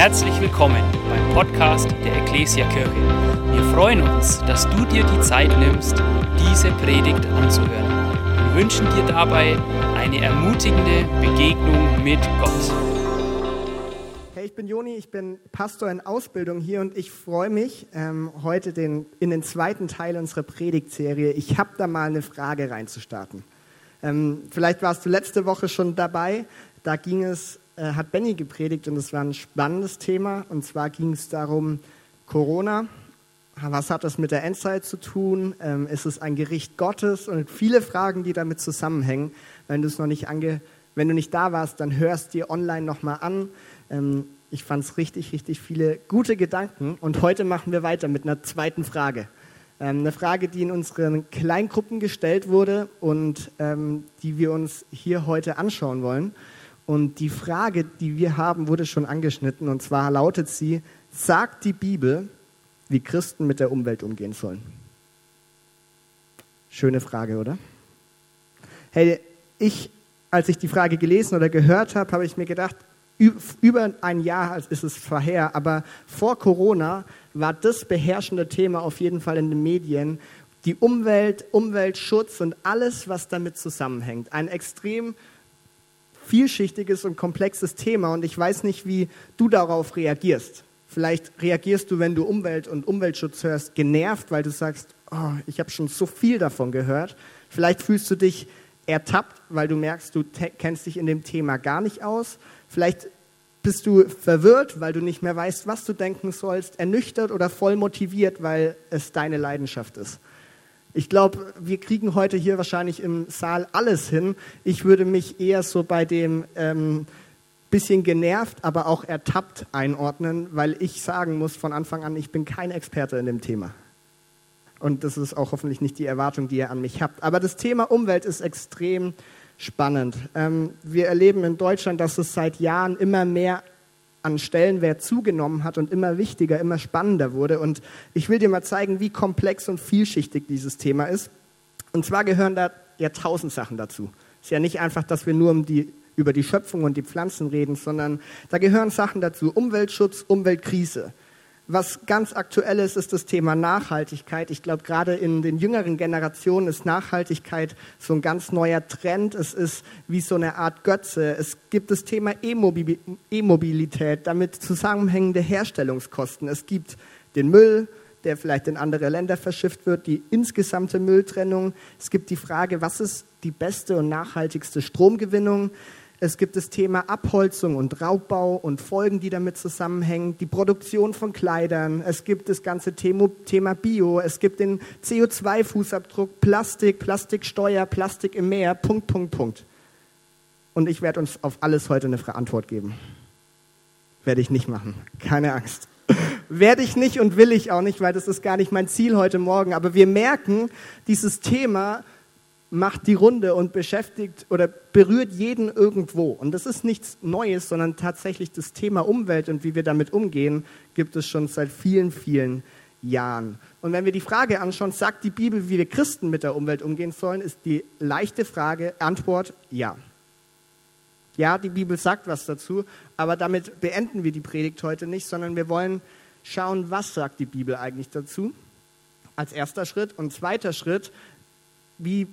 Herzlich willkommen beim Podcast der Ecclesia Kirche. Wir freuen uns, dass du dir die Zeit nimmst, diese Predigt anzuhören. Wir wünschen dir dabei eine ermutigende Begegnung mit Gott. Hey, ich bin Joni, ich bin Pastor in Ausbildung hier und ich freue mich ähm, heute den, in den zweiten Teil unserer Predigtserie. Ich habe da mal eine Frage reinzustarten. Ähm, vielleicht warst du letzte Woche schon dabei. Da ging es äh, hat Benny gepredigt und es war ein spannendes Thema. Und zwar ging es darum, Corona, was hat das mit der Endzeit zu tun? Ähm, ist es ein Gericht Gottes? Und viele Fragen, die damit zusammenhängen. Wenn du es noch nicht ange wenn du nicht da warst, dann hörst dir online nochmal an. Ähm, ich fand es richtig, richtig viele gute Gedanken. Und heute machen wir weiter mit einer zweiten Frage. Ähm, eine Frage, die in unseren Kleingruppen gestellt wurde und ähm, die wir uns hier heute anschauen wollen. Und die Frage, die wir haben, wurde schon angeschnitten. Und zwar lautet sie, sagt die Bibel, wie Christen mit der Umwelt umgehen sollen? Schöne Frage, oder? Hey, ich, als ich die Frage gelesen oder gehört habe, habe ich mir gedacht, über ein Jahr ist es vorher, aber vor Corona war das beherrschende Thema auf jeden Fall in den Medien die Umwelt, Umweltschutz und alles, was damit zusammenhängt. Ein extrem vielschichtiges und komplexes Thema und ich weiß nicht, wie du darauf reagierst. Vielleicht reagierst du, wenn du Umwelt und Umweltschutz hörst, genervt, weil du sagst, oh, ich habe schon so viel davon gehört. Vielleicht fühlst du dich ertappt, weil du merkst, du kennst dich in dem Thema gar nicht aus. Vielleicht bist du verwirrt, weil du nicht mehr weißt, was du denken sollst, ernüchtert oder voll motiviert, weil es deine Leidenschaft ist. Ich glaube, wir kriegen heute hier wahrscheinlich im Saal alles hin. Ich würde mich eher so bei dem ähm, bisschen genervt, aber auch ertappt einordnen, weil ich sagen muss von Anfang an, ich bin kein Experte in dem Thema. Und das ist auch hoffentlich nicht die Erwartung, die ihr an mich habt. Aber das Thema Umwelt ist extrem spannend. Ähm, wir erleben in Deutschland, dass es seit Jahren immer mehr an Stellenwert zugenommen hat und immer wichtiger, immer spannender wurde. Und ich will dir mal zeigen, wie komplex und vielschichtig dieses Thema ist. Und zwar gehören da ja tausend Sachen dazu. Es ist ja nicht einfach, dass wir nur um die, über die Schöpfung und die Pflanzen reden, sondern da gehören Sachen dazu. Umweltschutz, Umweltkrise, was ganz aktuell ist, ist das Thema Nachhaltigkeit. Ich glaube, gerade in den jüngeren Generationen ist Nachhaltigkeit so ein ganz neuer Trend. Es ist wie so eine Art Götze. Es gibt das Thema E-Mobilität, damit zusammenhängende Herstellungskosten. Es gibt den Müll, der vielleicht in andere Länder verschifft wird, die insgesamte Mülltrennung. Es gibt die Frage, was ist die beste und nachhaltigste Stromgewinnung? Es gibt das Thema Abholzung und Raubbau und Folgen, die damit zusammenhängen, die Produktion von Kleidern. Es gibt das ganze Thema Bio. Es gibt den CO2-Fußabdruck, Plastik, Plastiksteuer, Plastik im Meer, Punkt, Punkt, Punkt. Und ich werde uns auf alles heute eine Antwort geben. Werde ich nicht machen. Keine Angst. Werde ich nicht und will ich auch nicht, weil das ist gar nicht mein Ziel heute Morgen. Aber wir merken, dieses Thema macht die Runde und beschäftigt oder berührt jeden irgendwo. Und das ist nichts Neues, sondern tatsächlich das Thema Umwelt und wie wir damit umgehen, gibt es schon seit vielen, vielen Jahren. Und wenn wir die Frage anschauen, sagt die Bibel, wie wir Christen mit der Umwelt umgehen sollen, ist die leichte Frage, Antwort ja. Ja, die Bibel sagt was dazu, aber damit beenden wir die Predigt heute nicht, sondern wir wollen schauen, was sagt die Bibel eigentlich dazu als erster Schritt. Und zweiter Schritt, wie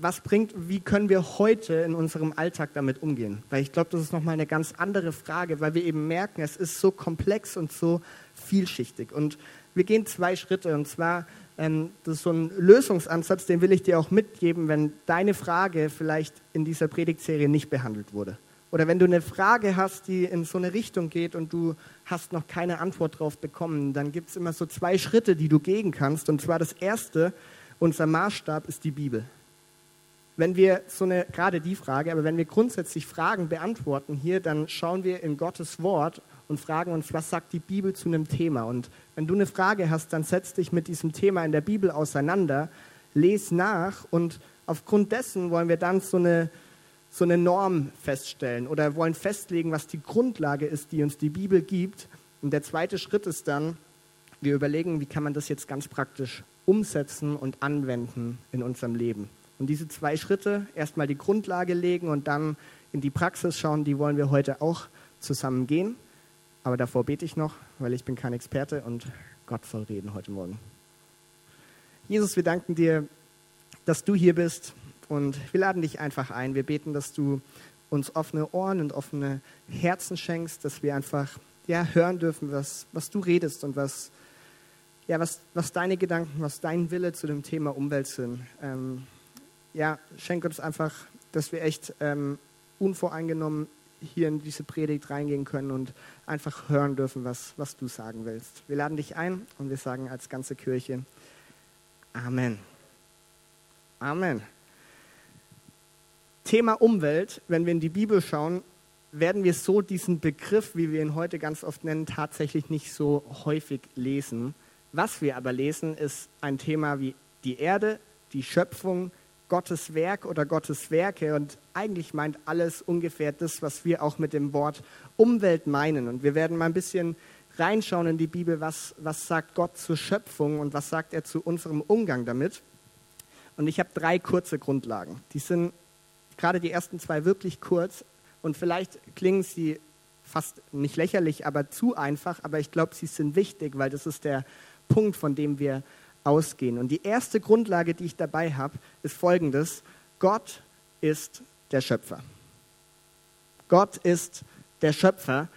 was bringt, wie können wir heute in unserem Alltag damit umgehen? Weil ich glaube, das ist nochmal eine ganz andere Frage, weil wir eben merken, es ist so komplex und so vielschichtig. Und wir gehen zwei Schritte und zwar, ähm, das ist so ein Lösungsansatz, den will ich dir auch mitgeben, wenn deine Frage vielleicht in dieser Predigtserie nicht behandelt wurde. Oder wenn du eine Frage hast, die in so eine Richtung geht und du hast noch keine Antwort darauf bekommen, dann gibt es immer so zwei Schritte, die du gehen kannst. Und zwar das erste, unser Maßstab ist die Bibel wenn wir so eine, gerade die Frage, aber wenn wir grundsätzlich Fragen beantworten hier, dann schauen wir in Gottes Wort und fragen uns, was sagt die Bibel zu einem Thema? Und wenn du eine Frage hast, dann setz dich mit diesem Thema in der Bibel auseinander, les nach und aufgrund dessen wollen wir dann so eine, so eine Norm feststellen oder wollen festlegen, was die Grundlage ist, die uns die Bibel gibt. Und der zweite Schritt ist dann, wir überlegen, wie kann man das jetzt ganz praktisch umsetzen und anwenden in unserem Leben. Und diese zwei Schritte, erstmal die Grundlage legen und dann in die Praxis schauen, die wollen wir heute auch zusammen gehen. Aber davor bete ich noch, weil ich bin kein Experte und Gott soll reden heute Morgen. Jesus, wir danken dir, dass du hier bist und wir laden dich einfach ein. Wir beten, dass du uns offene Ohren und offene Herzen schenkst, dass wir einfach ja, hören dürfen, was, was du redest und was, ja, was, was deine Gedanken, was dein Wille zu dem Thema Umwelt sind. Ähm, ja, schenk uns einfach, dass wir echt ähm, unvoreingenommen hier in diese Predigt reingehen können und einfach hören dürfen, was, was du sagen willst. Wir laden dich ein und wir sagen als ganze Kirche Amen. Amen. Thema Umwelt, wenn wir in die Bibel schauen, werden wir so diesen Begriff, wie wir ihn heute ganz oft nennen, tatsächlich nicht so häufig lesen. Was wir aber lesen, ist ein Thema wie die Erde, die Schöpfung, Gottes Werk oder Gottes Werke und eigentlich meint alles ungefähr das, was wir auch mit dem Wort Umwelt meinen. Und wir werden mal ein bisschen reinschauen in die Bibel, was, was sagt Gott zur Schöpfung und was sagt er zu unserem Umgang damit. Und ich habe drei kurze Grundlagen. Die sind gerade die ersten zwei wirklich kurz und vielleicht klingen sie fast nicht lächerlich, aber zu einfach, aber ich glaube, sie sind wichtig, weil das ist der Punkt, von dem wir ausgehen. Und die erste Grundlage, die ich dabei habe, ist folgendes. Gott ist der Schöpfer. Gott ist der Schöpfer.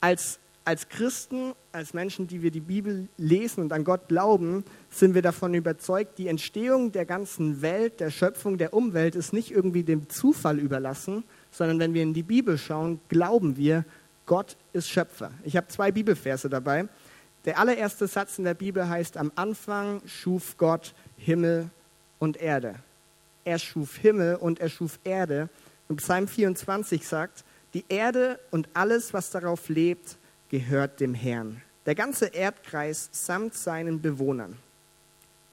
Als als Christen, als Menschen, die wir die Bibel lesen und an Gott glauben, sind wir davon überzeugt, die Entstehung der ganzen Welt, der Schöpfung, der Umwelt ist nicht irgendwie dem Zufall überlassen, sondern wenn wir in die Bibel schauen, glauben wir, Gott ist Schöpfer. Ich habe zwei Bibelverse dabei. Der allererste Satz in der Bibel heißt, am Anfang schuf Gott Himmel und Erde. Er schuf Himmel und er schuf Erde. Und Psalm 24 sagt, die Erde und alles, was darauf lebt, gehört dem Herrn. Der ganze Erdkreis samt seinen Bewohnern.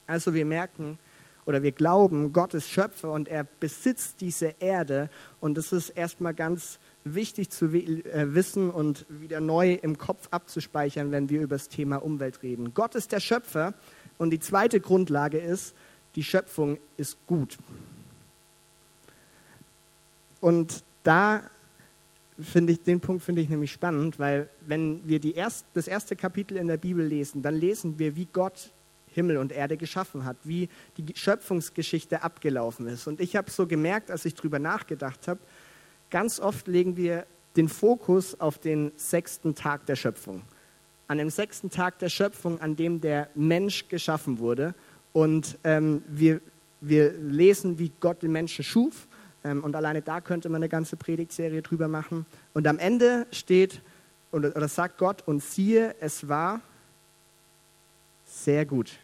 Also wir merken oder wir glauben, Gott ist Schöpfer und er besitzt diese Erde. Und das ist erstmal ganz wichtig zu äh, wissen und wieder neu im Kopf abzuspeichern, wenn wir über das Thema Umwelt reden. Gott ist der Schöpfer und die zweite Grundlage ist, die Schöpfung ist gut. Und da finde ich, den Punkt finde ich nämlich spannend, weil wenn wir die erst, das erste Kapitel in der Bibel lesen, dann lesen wir, wie Gott Himmel und Erde geschaffen hat, wie die Schöpfungsgeschichte abgelaufen ist. Und ich habe so gemerkt, als ich darüber nachgedacht habe, ganz oft legen wir den Fokus auf den sechsten Tag der Schöpfung. An dem sechsten Tag der Schöpfung, an dem der Mensch geschaffen wurde. Und ähm, wir, wir lesen, wie Gott den Menschen schuf ähm, und alleine da könnte man eine ganze Predigtserie drüber machen. Und am Ende steht, oder, oder sagt Gott, und siehe, es war sehr gut.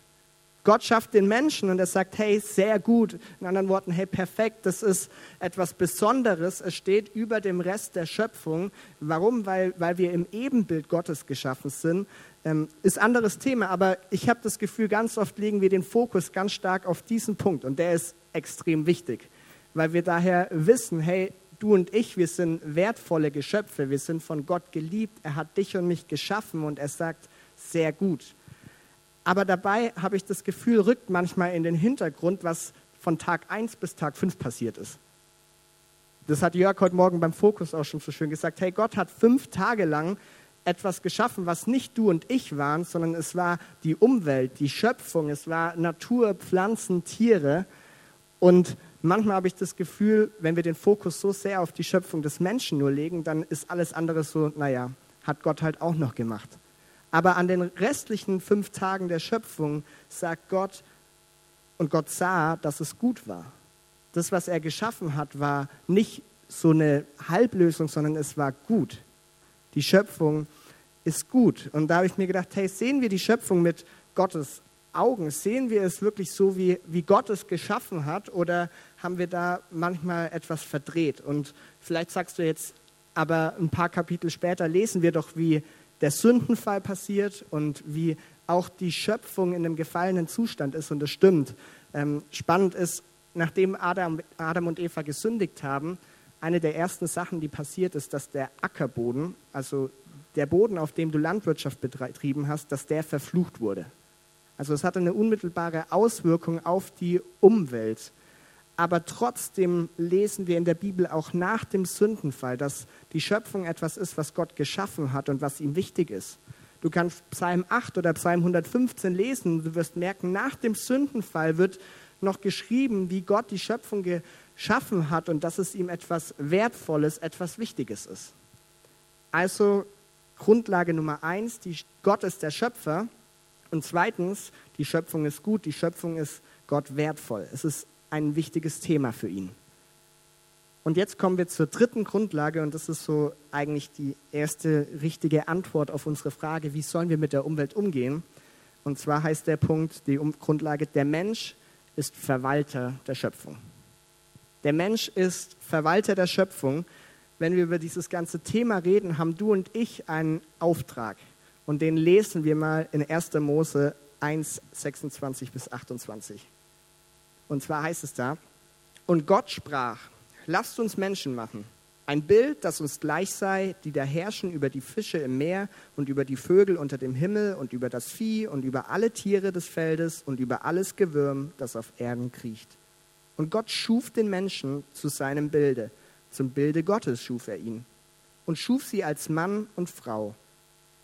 Gott schafft den Menschen und er sagt, hey, sehr gut. In anderen Worten, hey, perfekt, das ist etwas Besonderes. Es steht über dem Rest der Schöpfung. Warum? Weil, weil wir im Ebenbild Gottes geschaffen sind. Ähm, ist anderes Thema, aber ich habe das Gefühl, ganz oft legen wir den Fokus ganz stark auf diesen Punkt und der ist extrem wichtig weil wir daher wissen, hey, du und ich, wir sind wertvolle Geschöpfe, wir sind von Gott geliebt, er hat dich und mich geschaffen und er sagt, sehr gut. Aber dabei habe ich das Gefühl, rückt manchmal in den Hintergrund, was von Tag 1 bis Tag 5 passiert ist. Das hat Jörg heute Morgen beim Fokus auch schon so schön gesagt. Hey, Gott hat fünf Tage lang etwas geschaffen, was nicht du und ich waren, sondern es war die Umwelt, die Schöpfung, es war Natur, Pflanzen, Tiere. Und manchmal habe ich das Gefühl, wenn wir den Fokus so sehr auf die Schöpfung des Menschen nur legen, dann ist alles andere so, naja, hat Gott halt auch noch gemacht. Aber an den restlichen fünf Tagen der Schöpfung sagt Gott, und Gott sah, dass es gut war. Das, was er geschaffen hat, war nicht so eine Halblösung, sondern es war gut. Die Schöpfung ist gut. Und da habe ich mir gedacht, hey, sehen wir die Schöpfung mit Gottes Augen? Sehen wir es wirklich so, wie, wie Gott es geschaffen hat? Oder haben wir da manchmal etwas verdreht? Und vielleicht sagst du jetzt, aber ein paar Kapitel später lesen wir doch, wie der Sündenfall passiert und wie auch die Schöpfung in einem gefallenen Zustand ist. Und das stimmt. Ähm, spannend ist, nachdem Adam, Adam und Eva gesündigt haben, eine der ersten Sachen, die passiert ist, dass der Ackerboden, also der Boden, auf dem du Landwirtschaft betrieben hast, dass der verflucht wurde. Also es hatte eine unmittelbare Auswirkung auf die Umwelt. Aber trotzdem lesen wir in der Bibel auch nach dem Sündenfall, dass die Schöpfung etwas ist, was Gott geschaffen hat und was ihm wichtig ist. Du kannst Psalm 8 oder Psalm 115 lesen, du wirst merken, nach dem Sündenfall wird noch geschrieben, wie Gott die Schöpfung geschaffen hat und dass es ihm etwas Wertvolles, etwas Wichtiges ist. Also Grundlage Nummer eins, die, Gott ist der Schöpfer. Und zweitens, die Schöpfung ist gut, die Schöpfung ist Gott wertvoll. Es ist ein wichtiges Thema für ihn. Und jetzt kommen wir zur dritten Grundlage und das ist so eigentlich die erste richtige Antwort auf unsere Frage, wie sollen wir mit der Umwelt umgehen? Und zwar heißt der Punkt, die Grundlage, der Mensch ist Verwalter der Schöpfung. Der Mensch ist Verwalter der Schöpfung. Wenn wir über dieses ganze Thema reden, haben du und ich einen Auftrag. Und den lesen wir mal in 1. Mose 1, 26 bis 28. Und zwar heißt es da, und Gott sprach, lasst uns Menschen machen, ein Bild, das uns gleich sei, die da herrschen über die Fische im Meer und über die Vögel unter dem Himmel und über das Vieh und über alle Tiere des Feldes und über alles Gewürm, das auf Erden kriecht. Und Gott schuf den Menschen zu seinem Bilde, zum Bilde Gottes schuf er ihn und schuf sie als Mann und Frau.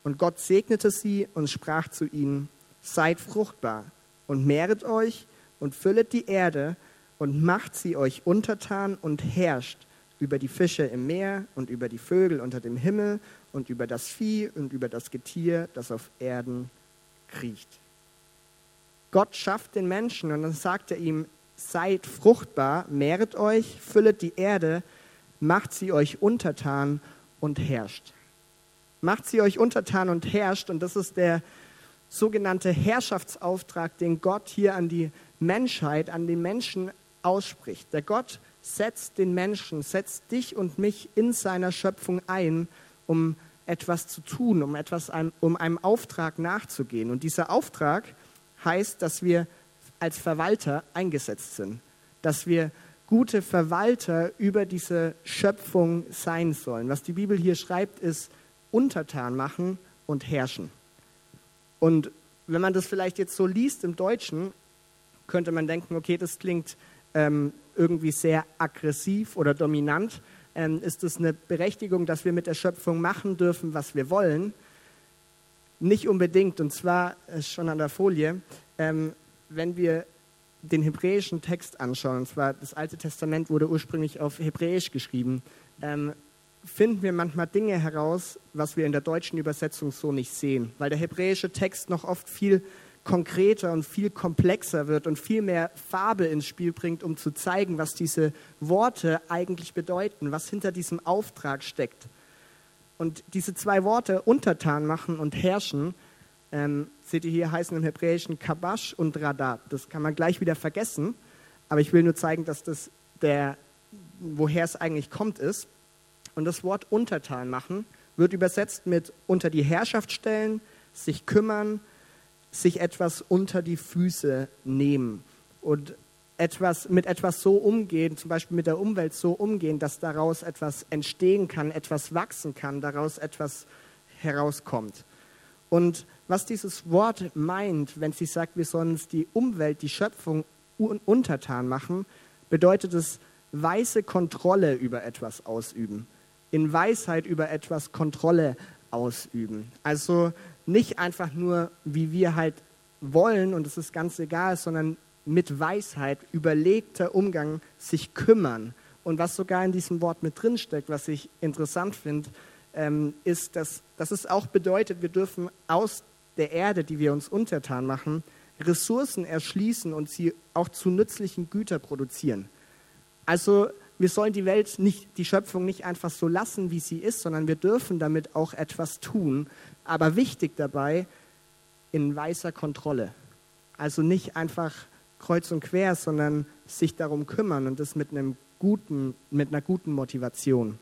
Und Gott segnete sie und sprach zu ihnen, seid fruchtbar und mehret euch und füllet die Erde und macht sie euch untertan und herrscht über die Fische im Meer und über die Vögel unter dem Himmel und über das Vieh und über das Getier, das auf Erden kriecht. Gott schafft den Menschen und dann sagt er ihm, seid fruchtbar, mehret euch, füllet die Erde, macht sie euch untertan und herrscht. Macht sie euch untertan und herrscht und das ist der sogenannte Herrschaftsauftrag, den Gott hier an die Menschheit, an den Menschen ausspricht. Der Gott setzt den Menschen, setzt dich und mich in seiner Schöpfung ein, um etwas zu tun, um, etwas, um einem Auftrag nachzugehen. Und dieser Auftrag heißt, dass wir als Verwalter eingesetzt sind, dass wir gute Verwalter über diese Schöpfung sein sollen. Was die Bibel hier schreibt, ist untertan machen und herrschen. Und wenn man das vielleicht jetzt so liest im Deutschen, könnte man denken, okay, das klingt ähm, irgendwie sehr aggressiv oder dominant. Ähm, ist es eine Berechtigung, dass wir mit der Schöpfung machen dürfen, was wir wollen? Nicht unbedingt. Und zwar äh, schon an der Folie, ähm, wenn wir den hebräischen Text anschauen, und zwar das Alte Testament wurde ursprünglich auf Hebräisch geschrieben, ähm, finden wir manchmal Dinge heraus, was wir in der deutschen Übersetzung so nicht sehen, weil der hebräische Text noch oft viel konkreter und viel komplexer wird und viel mehr Farbe ins Spiel bringt, um zu zeigen, was diese Worte eigentlich bedeuten, was hinter diesem Auftrag steckt. Und diese zwei Worte, untertan machen und herrschen, ähm, seht ihr hier, heißen im Hebräischen Kabash und Radat. Das kann man gleich wieder vergessen, aber ich will nur zeigen, dass das der, woher es eigentlich kommt, ist. Und das Wort untertan machen wird übersetzt mit unter die Herrschaft stellen, sich kümmern, sich etwas unter die Füße nehmen und etwas, mit etwas so umgehen, zum Beispiel mit der Umwelt so umgehen, dass daraus etwas entstehen kann, etwas wachsen kann, daraus etwas herauskommt. Und was dieses Wort meint, wenn sie sagt, wir sollen uns die Umwelt, die Schöpfung untertan machen, bedeutet es weise Kontrolle über etwas ausüben. In Weisheit über etwas Kontrolle ausüben. Also nicht einfach nur, wie wir halt wollen und es ist ganz egal, sondern mit Weisheit, überlegter Umgang, sich kümmern. Und was sogar in diesem Wort mit drinsteckt, was ich interessant finde, ähm, ist, dass, dass es auch bedeutet, wir dürfen aus der Erde, die wir uns untertan machen, Ressourcen erschließen und sie auch zu nützlichen Gütern produzieren. Also wir sollen die Welt nicht, die Schöpfung nicht einfach so lassen, wie sie ist, sondern wir dürfen damit auch etwas tun. Aber wichtig dabei, in weißer Kontrolle. Also nicht einfach kreuz und quer, sondern sich darum kümmern und das mit, einem guten, mit einer guten Motivation.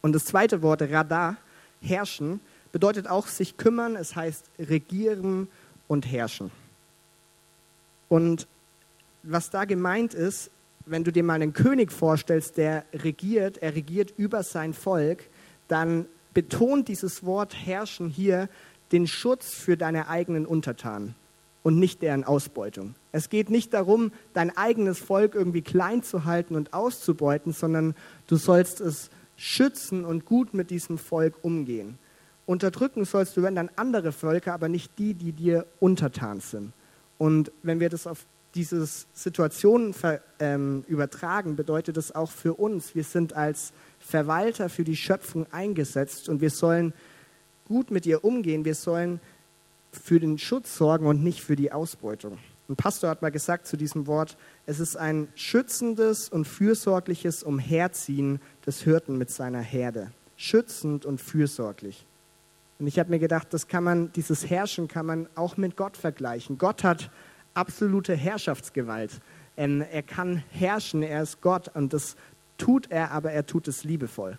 Und das zweite Wort, Radar, herrschen, bedeutet auch sich kümmern, es heißt regieren und herrschen. Und was da gemeint ist, wenn du dir mal einen König vorstellst, der regiert, er regiert über sein Volk, dann betont dieses Wort herrschen hier den Schutz für deine eigenen Untertanen. und nicht deren Ausbeutung. Es geht nicht darum, dein eigenes Volk irgendwie klein zu halten und auszubeuten, sondern du sollst es schützen und gut mit diesem Volk umgehen. Unterdrücken sollst du, wenn dann andere Völker, aber nicht die, die dir untertan sind. Und wenn wir das auf diese Situationen ähm, übertragen, bedeutet das auch für uns, wir sind als Verwalter für die Schöpfung eingesetzt und wir sollen gut mit ihr umgehen, wir sollen für den Schutz sorgen und nicht für die Ausbeutung. Ein Pastor hat mal gesagt zu diesem Wort, es ist ein schützendes und fürsorgliches Umherziehen des Hirten mit seiner Herde. Schützend und fürsorglich. Und ich habe mir gedacht, das kann man, dieses Herrschen kann man auch mit Gott vergleichen. Gott hat absolute Herrschaftsgewalt. Ähm, er kann herrschen, er ist Gott und das tut er, aber er tut es liebevoll.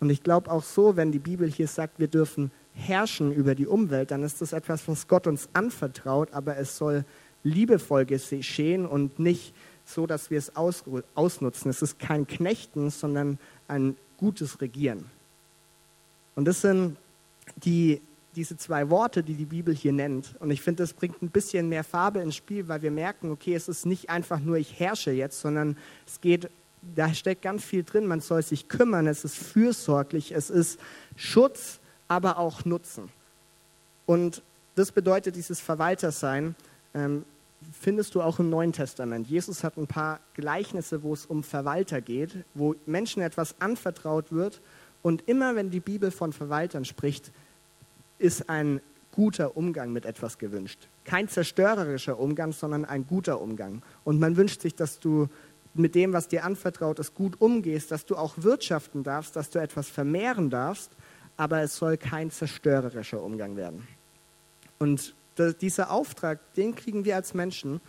Und ich glaube auch so, wenn die Bibel hier sagt, wir dürfen herrschen über die Umwelt, dann ist das etwas, was Gott uns anvertraut, aber es soll liebevoll geschehen und nicht so, dass wir es aus, ausnutzen. Es ist kein Knechten, sondern ein gutes Regieren. Und das sind die, diese zwei Worte, die die Bibel hier nennt. Und ich finde, das bringt ein bisschen mehr Farbe ins Spiel, weil wir merken, okay, es ist nicht einfach nur, ich herrsche jetzt, sondern es geht, da steckt ganz viel drin. Man soll sich kümmern, es ist fürsorglich, es ist Schutz, aber auch Nutzen. Und das bedeutet dieses Verwaltersein. Ähm, findest du auch im Neuen Testament. Jesus hat ein paar Gleichnisse, wo es um Verwalter geht, wo Menschen etwas anvertraut wird. Und immer wenn die Bibel von Verwaltern spricht, ist ein guter Umgang mit etwas gewünscht. Kein zerstörerischer Umgang, sondern ein guter Umgang. Und man wünscht sich, dass du mit dem, was dir anvertraut ist, gut umgehst, dass du auch wirtschaften darfst, dass du etwas vermehren darfst, aber es soll kein zerstörerischer Umgang werden. Und dieser Auftrag, den kriegen wir als Menschen.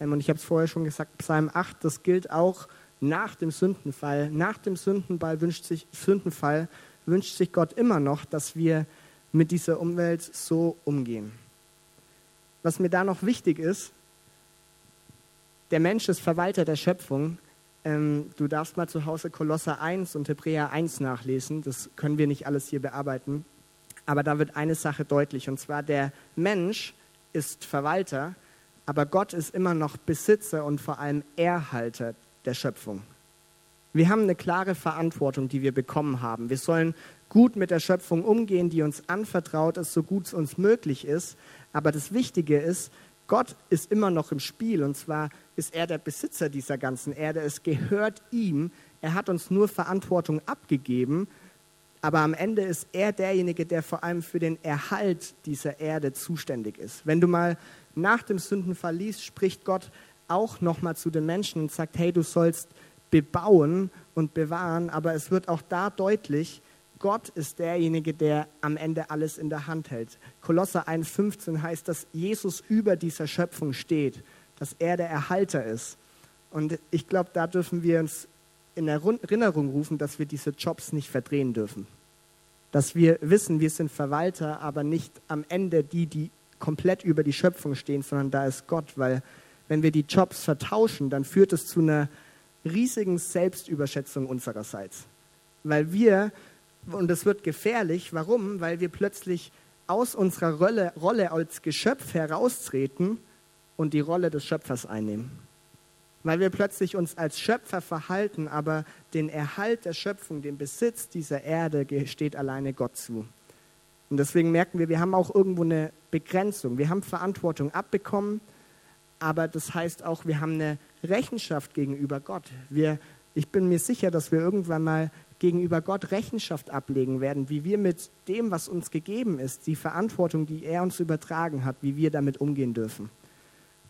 Ähm, und ich habe es vorher schon gesagt, Psalm 8, das gilt auch nach dem Sündenfall. Nach dem Sündenfall wünscht sich, Sündenfall wünscht sich Gott immer noch, dass wir mit dieser Umwelt so umgehen. Was mir da noch wichtig ist, der Mensch ist Verwalter der Schöpfung. Ähm, du darfst mal zu Hause Kolosser 1 und Hebräer 1 nachlesen. Das können wir nicht alles hier bearbeiten. Aber da wird eine Sache deutlich, und zwar der Mensch ist Verwalter, aber Gott ist immer noch Besitzer und vor allem Erhalter der Schöpfung. Wir haben eine klare Verantwortung, die wir bekommen haben. Wir sollen gut mit der Schöpfung umgehen, die uns anvertraut ist, so gut es uns möglich ist. Aber das Wichtige ist, Gott ist immer noch im Spiel und zwar ist er der Besitzer dieser ganzen Erde. Es gehört ihm. Er hat uns nur Verantwortung abgegeben aber am Ende ist er derjenige, der vor allem für den Erhalt dieser Erde zuständig ist. Wenn du mal nach dem Sündenfall liest, spricht Gott auch nochmal zu den Menschen und sagt, hey, du sollst bebauen und bewahren, aber es wird auch da deutlich, Gott ist derjenige, der am Ende alles in der Hand hält. Kolosser 1,15 heißt, dass Jesus über dieser Schöpfung steht, dass er der Erhalter ist. Und ich glaube, da dürfen wir uns in Erinnerung rufen, dass wir diese Jobs nicht verdrehen dürfen. Dass wir wissen, wir sind Verwalter, aber nicht am Ende die, die komplett über die Schöpfung stehen, sondern da ist Gott. Weil wenn wir die Jobs vertauschen, dann führt es zu einer riesigen Selbstüberschätzung unsererseits. Weil wir, und es wird gefährlich, warum? Weil wir plötzlich aus unserer Rolle, Rolle als Geschöpf heraustreten und die Rolle des Schöpfers einnehmen weil wir plötzlich uns als Schöpfer verhalten, aber den Erhalt der Schöpfung, den Besitz dieser Erde steht alleine Gott zu. Und deswegen merken wir, wir haben auch irgendwo eine Begrenzung. Wir haben Verantwortung abbekommen, aber das heißt auch, wir haben eine Rechenschaft gegenüber Gott. Wir, ich bin mir sicher, dass wir irgendwann mal gegenüber Gott Rechenschaft ablegen werden, wie wir mit dem, was uns gegeben ist, die Verantwortung, die er uns übertragen hat, wie wir damit umgehen dürfen.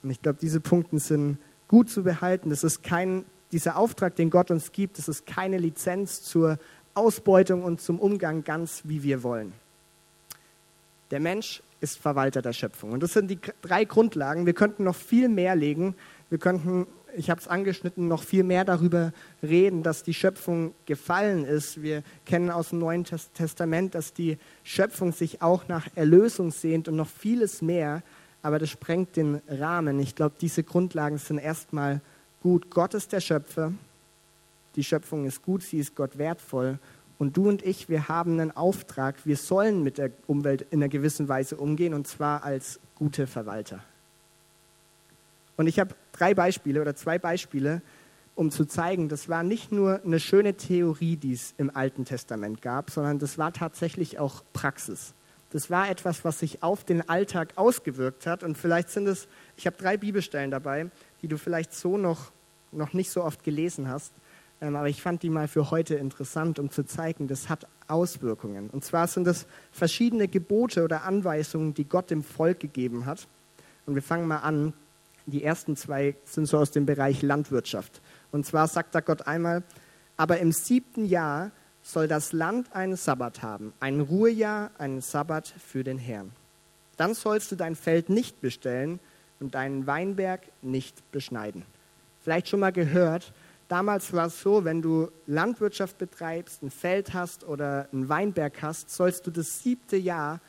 Und ich glaube, diese Punkte sind gut zu behalten. Das ist kein, dieser Auftrag, den Gott uns gibt, das ist keine Lizenz zur Ausbeutung und zum Umgang ganz, wie wir wollen. Der Mensch ist Verwalter der Schöpfung. Und das sind die drei Grundlagen. Wir könnten noch viel mehr legen. Wir könnten, ich habe es angeschnitten, noch viel mehr darüber reden, dass die Schöpfung gefallen ist. Wir kennen aus dem Neuen Testament, dass die Schöpfung sich auch nach Erlösung sehnt und noch vieles mehr aber das sprengt den Rahmen. Ich glaube, diese Grundlagen sind erstmal gut. Gott ist der Schöpfer, die Schöpfung ist gut, sie ist Gott wertvoll. Und du und ich, wir haben einen Auftrag, wir sollen mit der Umwelt in einer gewissen Weise umgehen, und zwar als gute Verwalter. Und ich habe drei Beispiele oder zwei Beispiele, um zu zeigen, das war nicht nur eine schöne Theorie, die es im Alten Testament gab, sondern das war tatsächlich auch Praxis. Das war etwas, was sich auf den Alltag ausgewirkt hat. Und vielleicht sind es, ich habe drei Bibelstellen dabei, die du vielleicht so noch, noch nicht so oft gelesen hast. Ähm, aber ich fand die mal für heute interessant, um zu zeigen, das hat Auswirkungen. Und zwar sind es verschiedene Gebote oder Anweisungen, die Gott dem Volk gegeben hat. Und wir fangen mal an. Die ersten zwei sind so aus dem Bereich Landwirtschaft. Und zwar sagt da Gott einmal, aber im siebten Jahr soll das Land einen Sabbat haben, ein Ruhejahr, einen Sabbat für den Herrn. Dann sollst du dein Feld nicht bestellen und deinen Weinberg nicht beschneiden. Vielleicht schon mal gehört, damals war es so, wenn du Landwirtschaft betreibst, ein Feld hast oder einen Weinberg hast, sollst du das siebte Jahr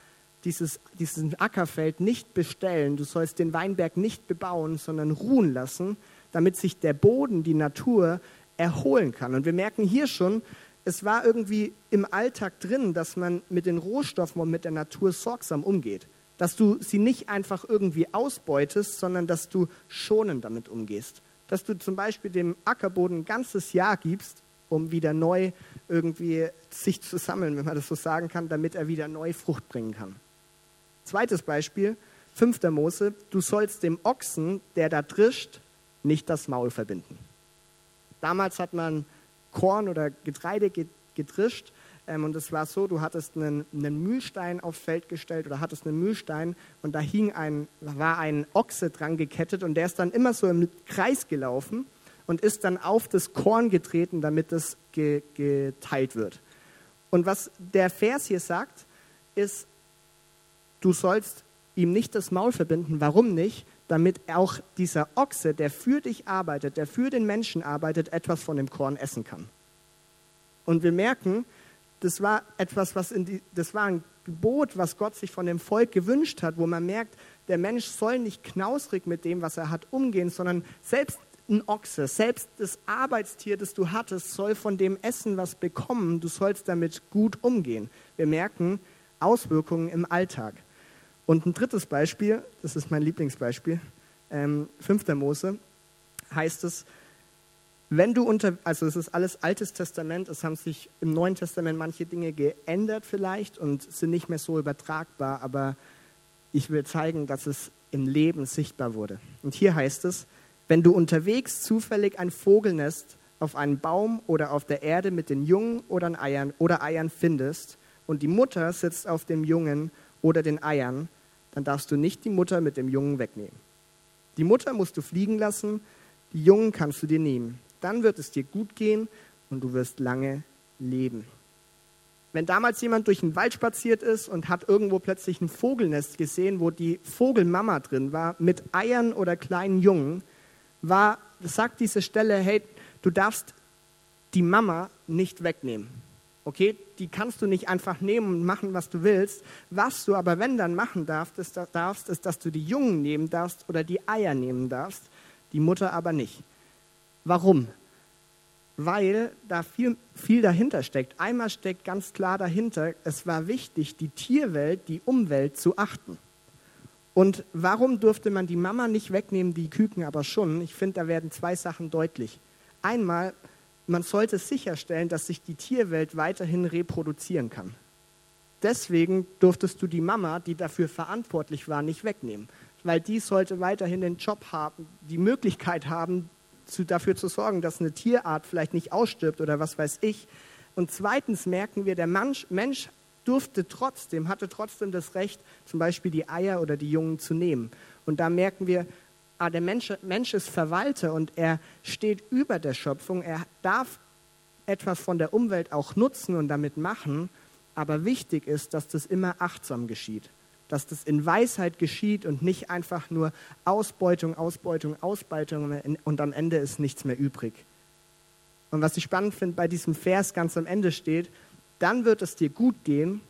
dieses, dieses Ackerfeld nicht bestellen. Du sollst den Weinberg nicht bebauen, sondern ruhen lassen, damit sich der Boden, die Natur erholen kann. Und wir merken hier schon, es war irgendwie im Alltag drin, dass man mit den Rohstoffen und mit der Natur sorgsam umgeht. Dass du sie nicht einfach irgendwie ausbeutest, sondern dass du schonend damit umgehst. Dass du zum Beispiel dem Ackerboden ein ganzes Jahr gibst, um wieder neu irgendwie sich zu sammeln, wenn man das so sagen kann, damit er wieder neu Frucht bringen kann. Zweites Beispiel, 5. Mose, du sollst dem Ochsen, der da drischt, nicht das Maul verbinden. Damals hat man Korn oder Getreide gedrischt. Ähm, und es war so, du hattest einen, einen, Mühlstein aufs Feld gestellt oder hattest einen Mühlstein und da hing ein, war ein Ochse dran gekettet und der ist dann immer so im Kreis gelaufen und ist dann auf das Korn getreten, damit es ge, geteilt wird. Und was der Vers hier sagt, ist, du sollst ihm nicht das Maul verbinden. Warum nicht? Damit auch dieser Ochse, der für dich arbeitet, der für den Menschen arbeitet, etwas von dem Korn essen kann. Und wir merken, das war etwas, was in die, das war ein Gebot, was Gott sich von dem Volk gewünscht hat, wo man merkt, der Mensch soll nicht knausrig mit dem, was er hat, umgehen, sondern selbst ein Ochse, selbst das Arbeitstier, das du hattest, soll von dem Essen was bekommen. Du sollst damit gut umgehen. Wir merken Auswirkungen im Alltag. Und ein drittes Beispiel, das ist mein Lieblingsbeispiel, ähm, 5. Mose, heißt es, wenn du unter, also es ist alles Altes Testament, es haben sich im Neuen Testament manche Dinge geändert vielleicht und sind nicht mehr so übertragbar, aber ich will zeigen, dass es im Leben sichtbar wurde. Und hier heißt es, wenn du unterwegs zufällig ein Vogelnest auf einem Baum oder auf der Erde mit den Jungen oder Eiern, oder Eiern findest und die Mutter sitzt auf dem Jungen oder den Eiern, dann darfst du nicht die Mutter mit dem Jungen wegnehmen. Die Mutter musst du fliegen lassen, die Jungen kannst du dir nehmen. Dann wird es dir gut gehen und du wirst lange leben. Wenn damals jemand durch den Wald spaziert ist und hat irgendwo plötzlich ein Vogelnest gesehen, wo die Vogelmama drin war, mit Eiern oder kleinen Jungen, war, sagt diese Stelle, hey, du darfst die Mama nicht wegnehmen. Okay, die kannst du nicht einfach nehmen und machen, was du willst. Was du aber, wenn dann machen darfst, ist, darfst, ist, dass du die Jungen nehmen darfst oder die Eier nehmen darfst, die Mutter aber nicht. Warum? Weil da viel, viel dahinter steckt. Einmal steckt ganz klar dahinter, es war wichtig, die Tierwelt, die Umwelt zu achten. Und warum durfte man die Mama nicht wegnehmen, die Küken aber schon? Ich finde, da werden zwei Sachen deutlich. Einmal, man sollte sicherstellen, dass sich die Tierwelt weiterhin reproduzieren kann. Deswegen durftest du die Mama, die dafür verantwortlich war, nicht wegnehmen, weil die sollte weiterhin den Job haben, die Möglichkeit haben, zu, dafür zu sorgen, dass eine Tierart vielleicht nicht ausstirbt oder was weiß ich. Und zweitens merken wir, der Mensch, Mensch durfte trotzdem, hatte trotzdem das Recht, zum Beispiel die Eier oder die Jungen zu nehmen. Und da merken wir, ah, der Mensch, Mensch ist Verwalter und er steht über der Schöpfung. Er darf etwas von der Umwelt auch nutzen und damit machen, aber wichtig ist, dass das immer achtsam geschieht. Dass das in Weisheit geschieht und nicht einfach nur Ausbeutung, Ausbeutung, Ausbeutung und am Ende ist nichts mehr übrig. Und was ich spannend finde, bei diesem Vers ganz am Ende steht, dann wird es dir gut gehen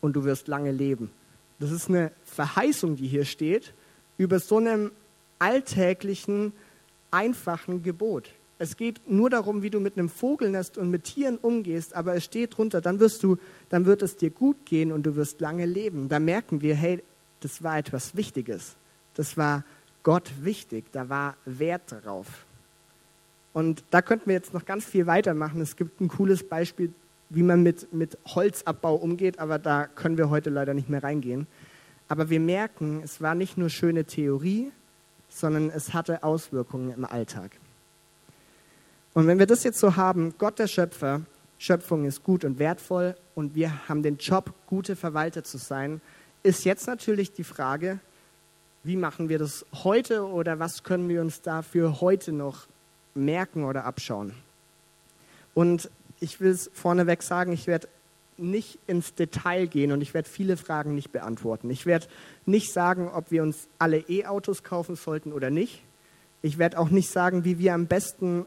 und du wirst lange leben. Das ist eine Verheißung, die hier steht, über so einem alltäglichen, einfachen Gebot. Es geht nur darum, wie du mit einem Vogelnest und mit Tieren umgehst, aber es steht drunter, dann wirst du, dann wird es dir gut gehen und du wirst lange leben. Da merken wir, hey, das war etwas Wichtiges. Das war Gott wichtig, da war Wert darauf. Und da könnten wir jetzt noch ganz viel weitermachen. Es gibt ein cooles Beispiel, wie man mit, mit Holzabbau umgeht, aber da können wir heute leider nicht mehr reingehen. Aber wir merken, es war nicht nur schöne Theorie, sondern es hatte Auswirkungen im Alltag. Und wenn wir das jetzt so haben, Gott der Schöpfer, Schöpfung ist gut und wertvoll und wir haben den Job, gute Verwalter zu sein, ist jetzt natürlich die Frage, wie machen wir das heute oder was können wir uns dafür heute noch merken oder abschauen? Und ich will es vorneweg sagen, ich werde nicht ins Detail gehen und ich werde viele Fragen nicht beantworten. Ich werde nicht sagen, ob wir uns alle E-Autos kaufen sollten oder nicht. Ich werde auch nicht sagen, wie wir am besten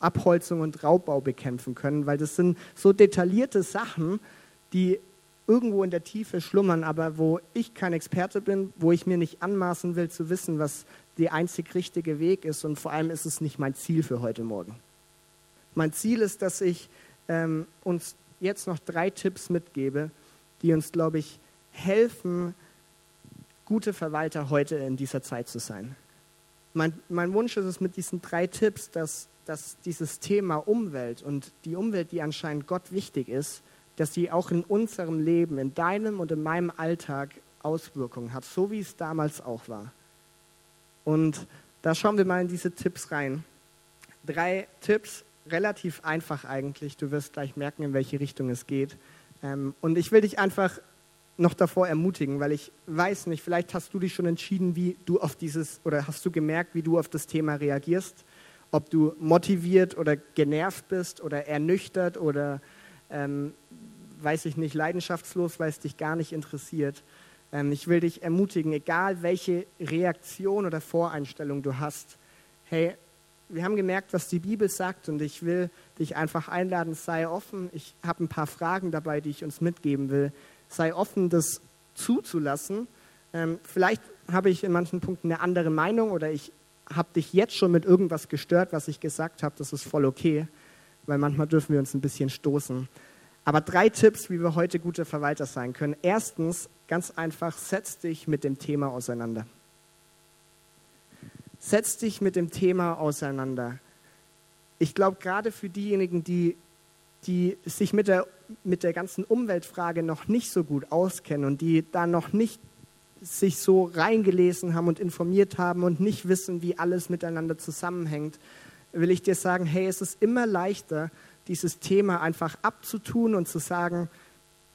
Abholzung und Raubbau bekämpfen können, weil das sind so detaillierte Sachen, die irgendwo in der Tiefe schlummern, aber wo ich kein Experte bin, wo ich mir nicht anmaßen will zu wissen, was der einzig richtige Weg ist und vor allem ist es nicht mein Ziel für heute Morgen. Mein Ziel ist, dass ich ähm, uns jetzt noch drei Tipps mitgebe, die uns, glaube ich, helfen, gute Verwalter heute in dieser Zeit zu sein. Mein, mein Wunsch ist es mit diesen drei Tipps, dass, dass dieses Thema Umwelt und die Umwelt, die anscheinend Gott wichtig ist, dass sie auch in unserem Leben, in deinem und in meinem Alltag Auswirkungen hat, so wie es damals auch war. Und da schauen wir mal in diese Tipps rein. Drei Tipps, relativ einfach eigentlich. Du wirst gleich merken, in welche Richtung es geht. Ähm, und ich will dich einfach noch davor ermutigen, weil ich weiß nicht, vielleicht hast du dich schon entschieden, wie du auf dieses, oder hast du gemerkt, wie du auf das Thema reagierst, ob du motiviert oder genervt bist oder ernüchtert oder, ähm, weiß ich nicht, leidenschaftslos, weil es dich gar nicht interessiert. Ähm, ich will dich ermutigen, egal welche Reaktion oder Voreinstellung du hast, hey, wir haben gemerkt, was die Bibel sagt und ich will dich einfach einladen, sei offen. Ich habe ein paar Fragen dabei, die ich uns mitgeben will. Sei offen, das zuzulassen. Ähm, vielleicht habe ich in manchen Punkten eine andere Meinung oder ich habe dich jetzt schon mit irgendwas gestört, was ich gesagt habe. Das ist voll okay, weil manchmal dürfen wir uns ein bisschen stoßen. Aber drei Tipps, wie wir heute gute Verwalter sein können. Erstens, ganz einfach, setz dich mit dem Thema auseinander. Setz dich mit dem Thema auseinander. Ich glaube, gerade für diejenigen, die, die sich mit der, mit der ganzen Umweltfrage noch nicht so gut auskennen und die da noch nicht sich so reingelesen haben und informiert haben und nicht wissen, wie alles miteinander zusammenhängt, will ich dir sagen, hey, es ist immer leichter, dieses Thema einfach abzutun und zu sagen,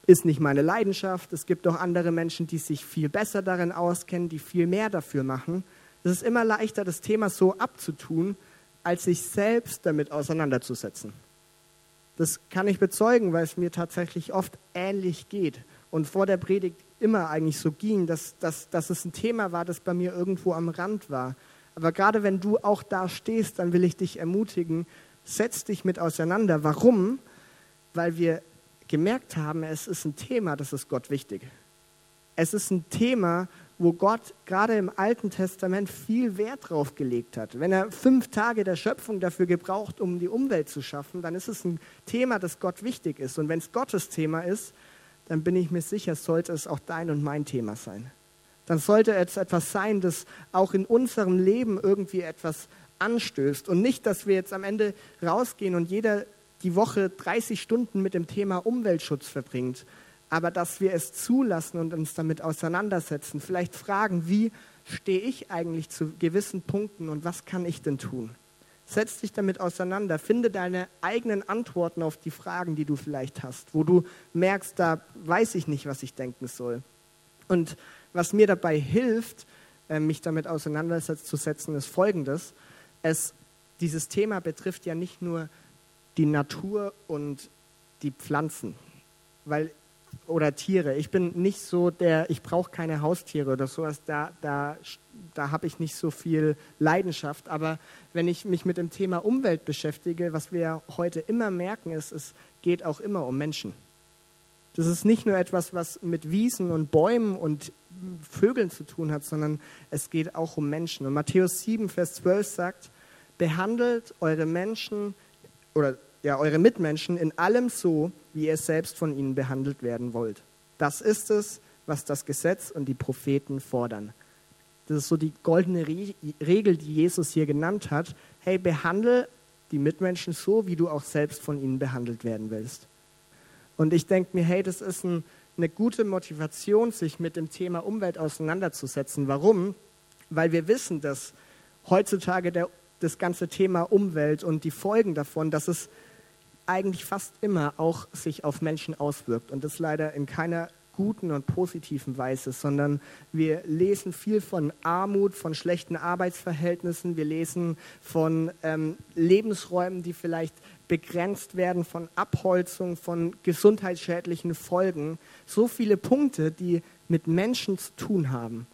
ist nicht meine Leidenschaft. Es gibt auch andere Menschen, die sich viel besser darin auskennen, die viel mehr dafür machen. Es ist immer leichter, das Thema so abzutun, als sich selbst damit auseinanderzusetzen. Das kann ich bezeugen, weil es mir tatsächlich oft ähnlich geht und vor der Predigt immer eigentlich so ging, dass, dass, dass es ein Thema war, das bei mir irgendwo am Rand war. Aber gerade wenn du auch da stehst, dann will ich dich ermutigen, setz dich mit auseinander. Warum? Weil wir gemerkt haben, es ist ein Thema, das ist Gott wichtig. Es ist ein Thema, wo Gott gerade im Alten Testament viel Wert drauf gelegt hat. Wenn er fünf Tage der Schöpfung dafür gebraucht, um die Umwelt zu schaffen, dann ist es ein Thema, das Gott wichtig ist. Und wenn es Gottes Thema ist, dann bin ich mir sicher, sollte es auch dein und mein Thema sein. Dann sollte es etwas sein, das auch in unserem Leben irgendwie etwas anstößt. Und nicht, dass wir jetzt am Ende rausgehen und jeder die Woche 30 Stunden mit dem Thema Umweltschutz verbringt, aber dass wir es zulassen und uns damit auseinandersetzen, vielleicht fragen, wie stehe ich eigentlich zu gewissen Punkten und was kann ich denn tun? Setz dich damit auseinander, finde deine eigenen Antworten auf die Fragen, die du vielleicht hast, wo du merkst, da weiß ich nicht, was ich denken soll. Und was mir dabei hilft, äh, mich damit auseinanderzusetzen, ist folgendes. Es, dieses Thema betrifft ja nicht nur die Natur und die Pflanzen, weil oder Tiere. Ich bin nicht so der, ich brauche keine Haustiere oder sowas, da, da, da habe ich nicht so viel Leidenschaft. Aber wenn ich mich mit dem Thema Umwelt beschäftige, was wir heute immer merken, ist, es geht auch immer um Menschen. Das ist nicht nur etwas, was mit Wiesen und Bäumen und Vögeln zu tun hat, sondern es geht auch um Menschen. Und Matthäus 7, Vers 12 sagt, behandelt eure Menschen oder ja, eure Mitmenschen in allem so, wie ihr selbst von ihnen behandelt werden wollt. Das ist es, was das Gesetz und die Propheten fordern. Das ist so die goldene Re Regel, die Jesus hier genannt hat. Hey, behandle die Mitmenschen so, wie du auch selbst von ihnen behandelt werden willst. Und ich denke mir, hey, das ist ein, eine gute Motivation, sich mit dem Thema Umwelt auseinanderzusetzen. Warum? Weil wir wissen, dass heutzutage der, das ganze Thema Umwelt und die Folgen davon, dass es eigentlich fast immer auch sich auf Menschen auswirkt und das leider in keiner guten und positiven Weise, sondern wir lesen viel von Armut, von schlechten Arbeitsverhältnissen, wir lesen von ähm, Lebensräumen, die vielleicht begrenzt werden, von Abholzung, von gesundheitsschädlichen Folgen. So viele Punkte, die mit Menschen zu tun haben.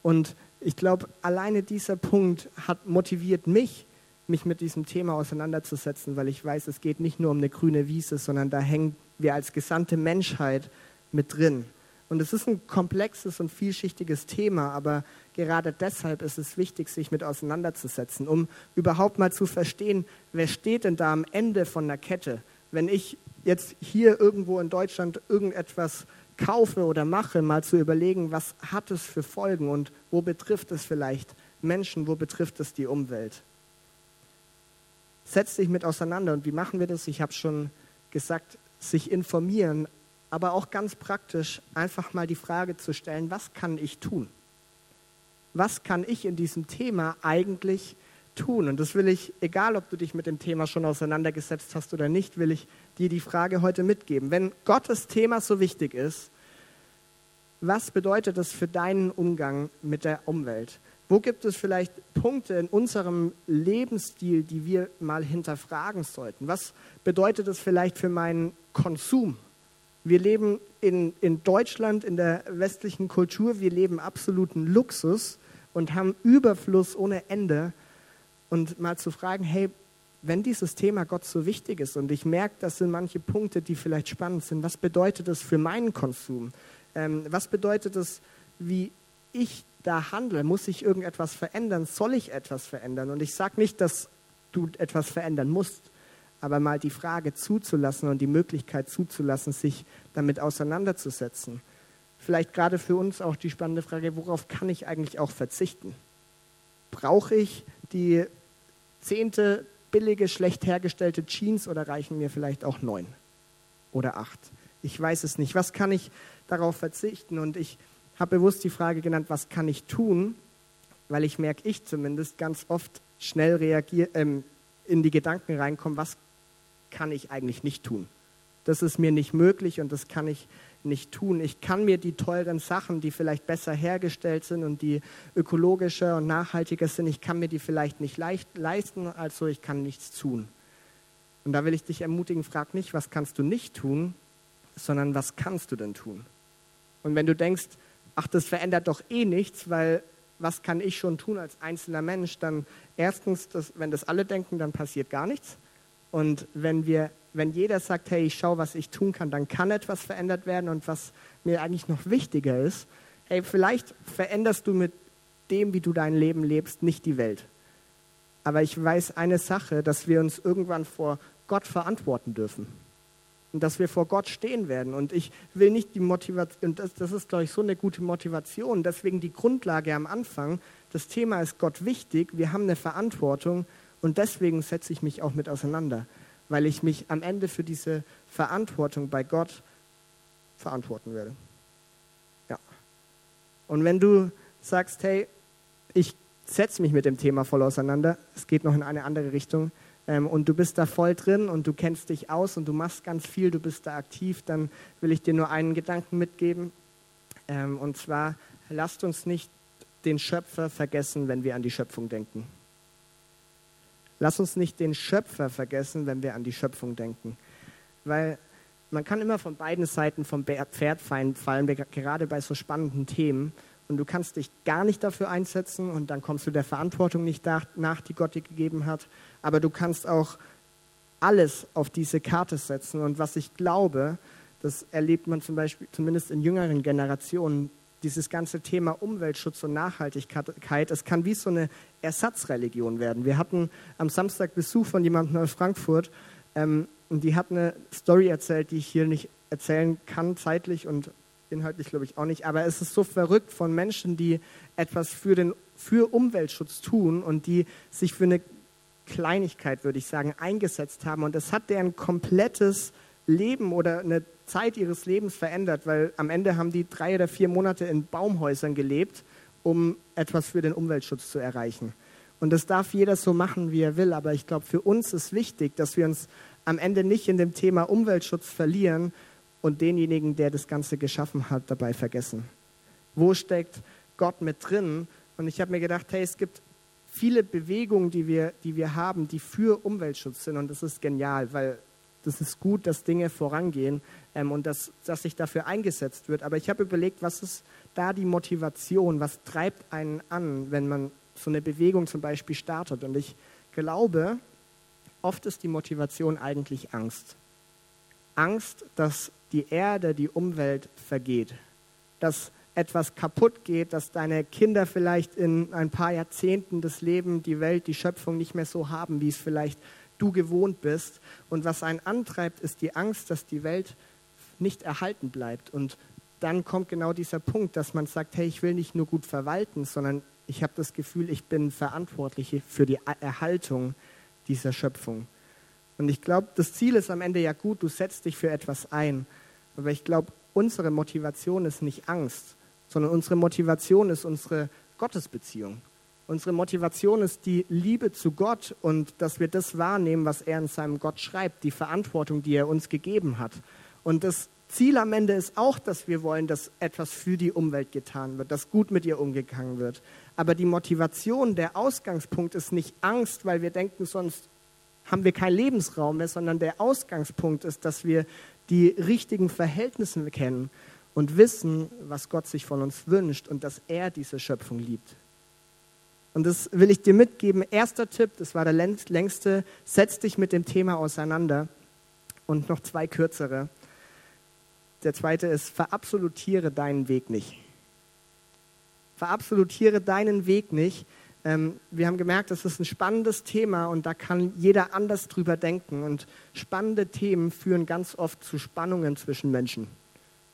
Und ich glaube, alleine dieser Punkt hat motiviert mich, mich mit diesem Thema auseinanderzusetzen, weil ich weiß, es geht nicht nur um eine grüne Wiese, sondern da hängen wir als gesamte Menschheit mit drin. Und es ist ein komplexes und vielschichtiges Thema, aber gerade deshalb ist es wichtig, sich mit auseinanderzusetzen, um überhaupt mal zu verstehen, wer steht denn da am Ende von der Kette. Wenn ich jetzt hier irgendwo in Deutschland irgendetwas kaufe oder mache, mal zu überlegen, was hat es für Folgen und wo betrifft es vielleicht Menschen, wo betrifft es die Umwelt. Setz dich mit auseinander und wie machen wir das? Ich habe schon gesagt, sich informieren, aber auch ganz praktisch einfach mal die Frage zu stellen, was kann ich tun? Was kann ich in diesem Thema eigentlich tun? Und das will ich, egal ob du dich mit dem Thema schon auseinandergesetzt hast oder nicht, will ich dir die Frage heute mitgeben. Wenn Gottes Thema so wichtig ist, was bedeutet das für deinen Umgang mit der Umwelt? Wo gibt es vielleicht Punkte in unserem Lebensstil, die wir mal hinterfragen sollten? Was bedeutet das vielleicht für meinen Konsum? Wir leben in, in Deutschland, in der westlichen Kultur, wir leben absoluten Luxus und haben Überfluss ohne Ende. Und mal zu fragen, hey, wenn dieses Thema Gott so wichtig ist und ich merke, das sind manche Punkte, die vielleicht spannend sind, was bedeutet das für meinen Konsum? Ähm, was bedeutet das, wie ich da handle? Muss ich irgendetwas verändern? Soll ich etwas verändern? Und ich sage nicht, dass du etwas verändern musst aber mal die Frage zuzulassen und die Möglichkeit zuzulassen, sich damit auseinanderzusetzen. Vielleicht gerade für uns auch die spannende Frage, worauf kann ich eigentlich auch verzichten? Brauche ich die zehnte billige, schlecht hergestellte Jeans oder reichen mir vielleicht auch neun oder acht? Ich weiß es nicht. Was kann ich darauf verzichten? Und ich habe bewusst die Frage genannt, was kann ich tun? Weil ich merke, ich zumindest ganz oft schnell reagiere, ähm, in die Gedanken reinkomme, was kann ich eigentlich nicht tun. Das ist mir nicht möglich und das kann ich nicht tun. Ich kann mir die teuren Sachen, die vielleicht besser hergestellt sind und die ökologischer und nachhaltiger sind, ich kann mir die vielleicht nicht leicht leisten, also ich kann nichts tun. Und da will ich dich ermutigen, frag nicht, was kannst du nicht tun, sondern was kannst du denn tun? Und wenn du denkst, ach, das verändert doch eh nichts, weil was kann ich schon tun als einzelner Mensch, dann erstens, das, wenn das alle denken, dann passiert gar nichts. Und wenn, wir, wenn jeder sagt, hey, ich schaue, was ich tun kann, dann kann etwas verändert werden. Und was mir eigentlich noch wichtiger ist, hey, vielleicht veränderst du mit dem, wie du dein Leben lebst, nicht die Welt. Aber ich weiß eine Sache, dass wir uns irgendwann vor Gott verantworten dürfen. Und dass wir vor Gott stehen werden. Und ich will nicht die Motivation, das, das ist, glaube ich, so eine gute Motivation. Deswegen die Grundlage am Anfang. Das Thema ist Gott wichtig. Wir haben eine Verantwortung. Und deswegen setze ich mich auch mit auseinander, weil ich mich am Ende für diese Verantwortung bei Gott verantworten werde. Ja. Und wenn du sagst, hey, ich setze mich mit dem Thema voll auseinander, es geht noch in eine andere Richtung, ähm, und du bist da voll drin und du kennst dich aus und du machst ganz viel, du bist da aktiv, dann will ich dir nur einen Gedanken mitgeben. Ähm, und zwar, lasst uns nicht den Schöpfer vergessen, wenn wir an die Schöpfung denken. Lass uns nicht den Schöpfer vergessen, wenn wir an die Schöpfung denken. Weil man kann immer von beiden Seiten vom Pferd fallen, gerade bei so spannenden Themen. Und du kannst dich gar nicht dafür einsetzen und dann kommst du der Verantwortung nicht nach, die Gott dir gegeben hat. Aber du kannst auch alles auf diese Karte setzen. Und was ich glaube, das erlebt man zum Beispiel zumindest in jüngeren Generationen, dieses ganze Thema Umweltschutz und Nachhaltigkeit, es kann wie so eine Ersatzreligion werden. Wir hatten am Samstag Besuch von jemandem aus Frankfurt ähm, und die hat eine Story erzählt, die ich hier nicht erzählen kann zeitlich und inhaltlich glaube ich auch nicht, aber es ist so verrückt von Menschen, die etwas für, den, für Umweltschutz tun und die sich für eine Kleinigkeit, würde ich sagen, eingesetzt haben. Und es hat deren komplettes Leben oder eine Zeit ihres Lebens verändert, weil am Ende haben die drei oder vier Monate in Baumhäusern gelebt, um etwas für den Umweltschutz zu erreichen. Und das darf jeder so machen, wie er will. Aber ich glaube, für uns ist wichtig, dass wir uns am Ende nicht in dem Thema Umweltschutz verlieren und denjenigen, der das Ganze geschaffen hat, dabei vergessen. Wo steckt Gott mit drin? Und ich habe mir gedacht, hey, es gibt viele Bewegungen, die wir, die wir haben, die für Umweltschutz sind. Und das ist genial, weil das ist gut, dass Dinge vorangehen ähm, und dass, dass sich dafür eingesetzt wird. Aber ich habe überlegt, was ist da die Motivation? Was treibt einen an, wenn man so eine Bewegung zum Beispiel startet? Und ich glaube, oft ist die Motivation eigentlich Angst. Angst, dass die Erde, die Umwelt vergeht, dass etwas kaputt geht, dass deine Kinder vielleicht in ein paar Jahrzehnten das Leben, die Welt, die Schöpfung nicht mehr so haben, wie es vielleicht du gewohnt bist. Und was einen antreibt, ist die Angst, dass die Welt nicht erhalten bleibt. Und dann kommt genau dieser Punkt, dass man sagt, hey, ich will nicht nur gut verwalten, sondern ich habe das Gefühl, ich bin verantwortlich für die Erhaltung dieser Schöpfung. Und ich glaube, das Ziel ist am Ende ja gut, du setzt dich für etwas ein. Aber ich glaube, unsere Motivation ist nicht Angst, sondern unsere Motivation ist unsere Gottesbeziehung. Unsere Motivation ist die Liebe zu Gott und dass wir das wahrnehmen, was er in seinem Gott schreibt, die Verantwortung, die er uns gegeben hat. Und das Ziel am Ende ist auch, dass wir wollen, dass etwas für die Umwelt getan wird, dass gut mit ihr umgegangen wird. Aber die Motivation, der Ausgangspunkt ist nicht Angst, weil wir denken, sonst haben wir keinen Lebensraum mehr, sondern der Ausgangspunkt ist, dass wir die richtigen Verhältnisse kennen und wissen, was Gott sich von uns wünscht und dass er diese Schöpfung liebt. Und das will ich dir mitgeben. Erster Tipp, das war der längste, setz dich mit dem Thema auseinander. Und noch zwei kürzere. Der zweite ist, verabsolutiere deinen Weg nicht. Verabsolutiere deinen Weg nicht. Ähm, wir haben gemerkt, das ist ein spannendes Thema und da kann jeder anders drüber denken. Und spannende Themen führen ganz oft zu Spannungen zwischen Menschen.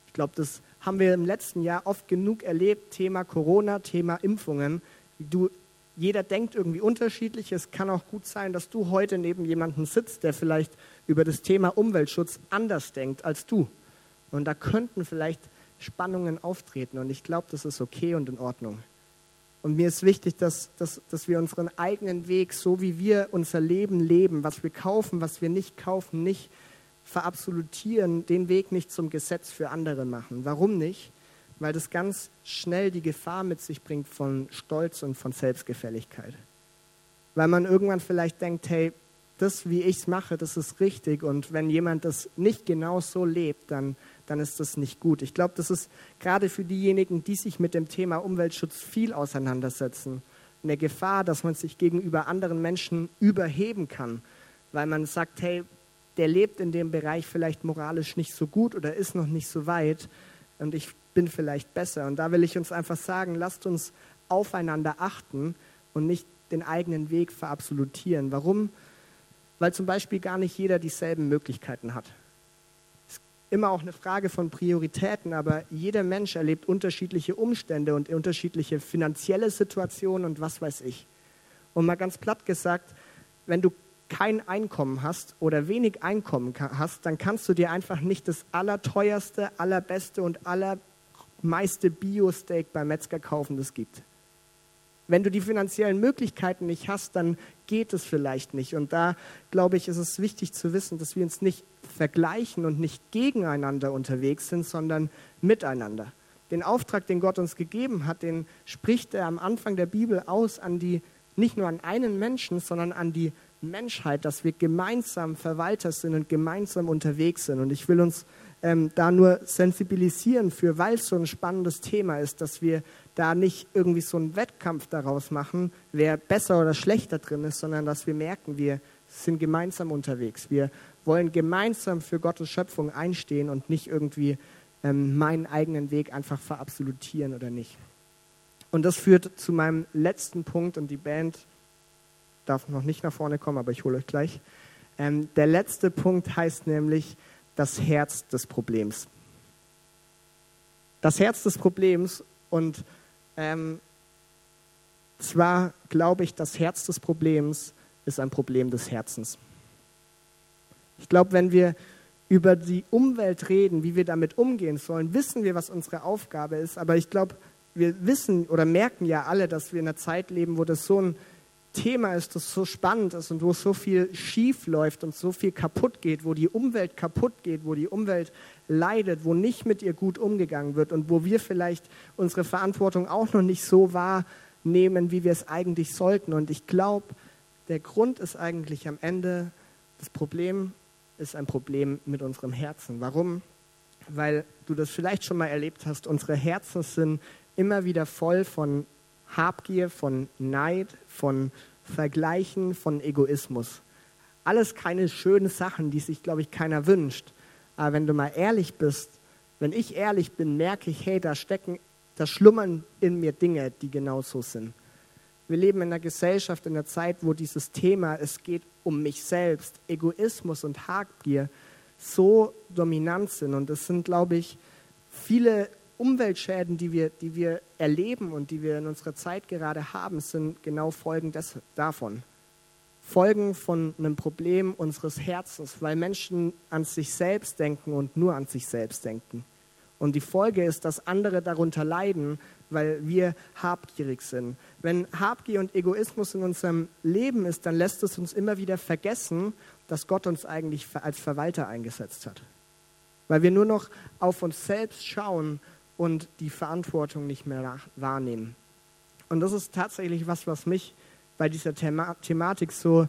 Ich glaube, das haben wir im letzten Jahr oft genug erlebt. Thema Corona, Thema Impfungen. Du jeder denkt irgendwie unterschiedlich. Es kann auch gut sein, dass du heute neben jemandem sitzt, der vielleicht über das Thema Umweltschutz anders denkt als du. Und da könnten vielleicht Spannungen auftreten. Und ich glaube, das ist okay und in Ordnung. Und mir ist wichtig, dass, dass, dass wir unseren eigenen Weg, so wie wir unser Leben leben, was wir kaufen, was wir nicht kaufen, nicht verabsolutieren, den Weg nicht zum Gesetz für andere machen. Warum nicht? weil das ganz schnell die Gefahr mit sich bringt von Stolz und von Selbstgefälligkeit. Weil man irgendwann vielleicht denkt, hey, das, wie ich es mache, das ist richtig und wenn jemand das nicht genau so lebt, dann, dann ist das nicht gut. Ich glaube, das ist gerade für diejenigen, die sich mit dem Thema Umweltschutz viel auseinandersetzen, eine Gefahr, dass man sich gegenüber anderen Menschen überheben kann, weil man sagt, hey, der lebt in dem Bereich vielleicht moralisch nicht so gut oder ist noch nicht so weit und ich bin vielleicht besser. Und da will ich uns einfach sagen, lasst uns aufeinander achten und nicht den eigenen Weg verabsolutieren. Warum? Weil zum Beispiel gar nicht jeder dieselben Möglichkeiten hat. Immer auch eine Frage von Prioritäten, aber jeder Mensch erlebt unterschiedliche Umstände und unterschiedliche finanzielle Situationen und was weiß ich. Und mal ganz platt gesagt, wenn du kein Einkommen hast oder wenig Einkommen hast, dann kannst du dir einfach nicht das allerteuerste, allerbeste und aller meiste Bio-Steak beim Metzger kaufen, das gibt. Wenn du die finanziellen Möglichkeiten nicht hast, dann geht es vielleicht nicht. Und da, glaube ich, ist es wichtig zu wissen, dass wir uns nicht vergleichen und nicht gegeneinander unterwegs sind, sondern miteinander. Den Auftrag, den Gott uns gegeben hat, den spricht er am Anfang der Bibel aus an die, nicht nur an einen Menschen, sondern an die Menschheit, dass wir gemeinsam Verwalter sind und gemeinsam unterwegs sind. Und ich will uns ähm, da nur sensibilisieren für, weil es so ein spannendes Thema ist, dass wir da nicht irgendwie so einen Wettkampf daraus machen, wer besser oder schlechter drin ist, sondern dass wir merken, wir sind gemeinsam unterwegs. Wir wollen gemeinsam für Gottes Schöpfung einstehen und nicht irgendwie ähm, meinen eigenen Weg einfach verabsolutieren oder nicht. Und das führt zu meinem letzten Punkt und die Band darf noch nicht nach vorne kommen, aber ich hole euch gleich. Ähm, der letzte Punkt heißt nämlich, das Herz des Problems. das Herz des Problems und ähm, zwar glaube ich, das Herz des Problems ist ein Problem des Herzens. Ich glaube, wenn wir über die Umwelt reden, wie wir damit umgehen sollen, wissen wir, was unsere Aufgabe ist. Aber ich glaube, wir wissen oder merken ja alle, dass wir in einer Zeit leben, wo das so ein Thema ist, das so spannend ist und wo so viel schief läuft und so viel kaputt geht, wo die Umwelt kaputt geht, wo die Umwelt leidet, wo nicht mit ihr gut umgegangen wird und wo wir vielleicht unsere Verantwortung auch noch nicht so wahrnehmen, wie wir es eigentlich sollten. Und ich glaube, der Grund ist eigentlich am Ende, das Problem ist ein Problem mit unserem Herzen. Warum? Weil du das vielleicht schon mal erlebt hast, unsere Herzen sind immer wieder voll von Habgier, von Neid, von Vergleichen, von Egoismus. Alles keine schönen Sachen, die sich, glaube ich, keiner wünscht. Aber wenn du mal ehrlich bist, wenn ich ehrlich bin, merke ich, hey, da stecken, da schlummern in mir Dinge, die genau so sind. Wir leben in einer Gesellschaft, in einer Zeit, wo dieses Thema, es geht um mich selbst, Egoismus und Habgier so dominant sind. Und es sind, glaube ich, viele Umweltschäden, die wir, die wir erleben und die wir in unserer Zeit gerade haben, sind genau Folgen des, davon. Folgen von einem Problem unseres Herzens, weil Menschen an sich selbst denken und nur an sich selbst denken. Und die Folge ist, dass andere darunter leiden, weil wir habgierig sind. Wenn Habgier und Egoismus in unserem Leben ist, dann lässt es uns immer wieder vergessen, dass Gott uns eigentlich als Verwalter eingesetzt hat. Weil wir nur noch auf uns selbst schauen und die Verantwortung nicht mehr wahrnehmen. Und das ist tatsächlich was, was mich bei dieser Thema Thematik so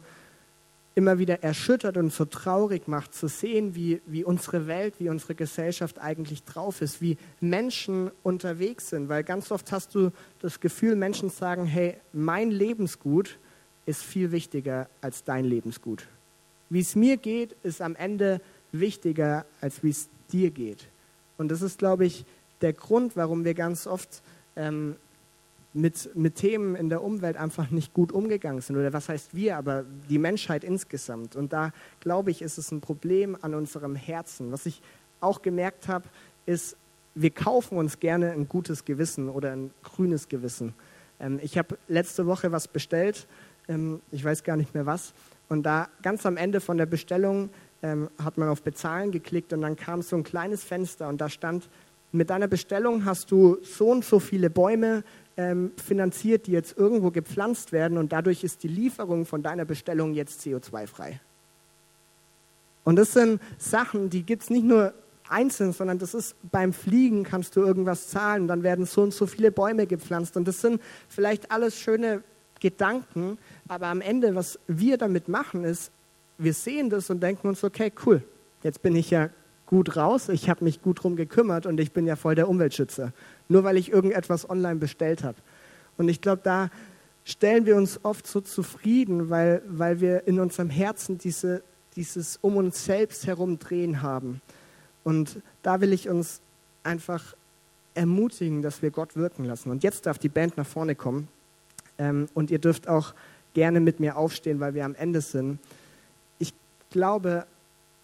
immer wieder erschüttert und so traurig macht, zu sehen, wie, wie unsere Welt, wie unsere Gesellschaft eigentlich drauf ist, wie Menschen unterwegs sind. Weil ganz oft hast du das Gefühl, Menschen sagen, hey, mein Lebensgut ist viel wichtiger als dein Lebensgut. Wie es mir geht, ist am Ende wichtiger, als wie es dir geht. Und das ist, glaube ich, der Grund, warum wir ganz oft ähm, mit, mit Themen in der Umwelt einfach nicht gut umgegangen sind. Oder was heißt wir, aber die Menschheit insgesamt. Und da, glaube ich, ist es ein Problem an unserem Herzen. Was ich auch gemerkt habe, ist, wir kaufen uns gerne ein gutes Gewissen oder ein grünes Gewissen. Ähm, ich habe letzte Woche was bestellt, ähm, ich weiß gar nicht mehr was. Und da ganz am Ende von der Bestellung ähm, hat man auf Bezahlen geklickt und dann kam so ein kleines Fenster und da stand mit deiner Bestellung hast du so und so viele Bäume ähm, finanziert, die jetzt irgendwo gepflanzt werden und dadurch ist die Lieferung von deiner Bestellung jetzt CO2-frei. Und das sind Sachen, die gibt es nicht nur einzeln, sondern das ist beim Fliegen kannst du irgendwas zahlen, dann werden so und so viele Bäume gepflanzt und das sind vielleicht alles schöne Gedanken, aber am Ende, was wir damit machen, ist, wir sehen das und denken uns, okay, cool, jetzt bin ich ja gut raus, ich habe mich gut drum gekümmert und ich bin ja voll der Umweltschützer, nur weil ich irgendetwas online bestellt habe. Und ich glaube, da stellen wir uns oft so zufrieden, weil, weil wir in unserem Herzen diese, dieses um uns selbst herum drehen haben. Und da will ich uns einfach ermutigen, dass wir Gott wirken lassen. Und jetzt darf die Band nach vorne kommen. Ähm, und ihr dürft auch gerne mit mir aufstehen, weil wir am Ende sind. Ich glaube,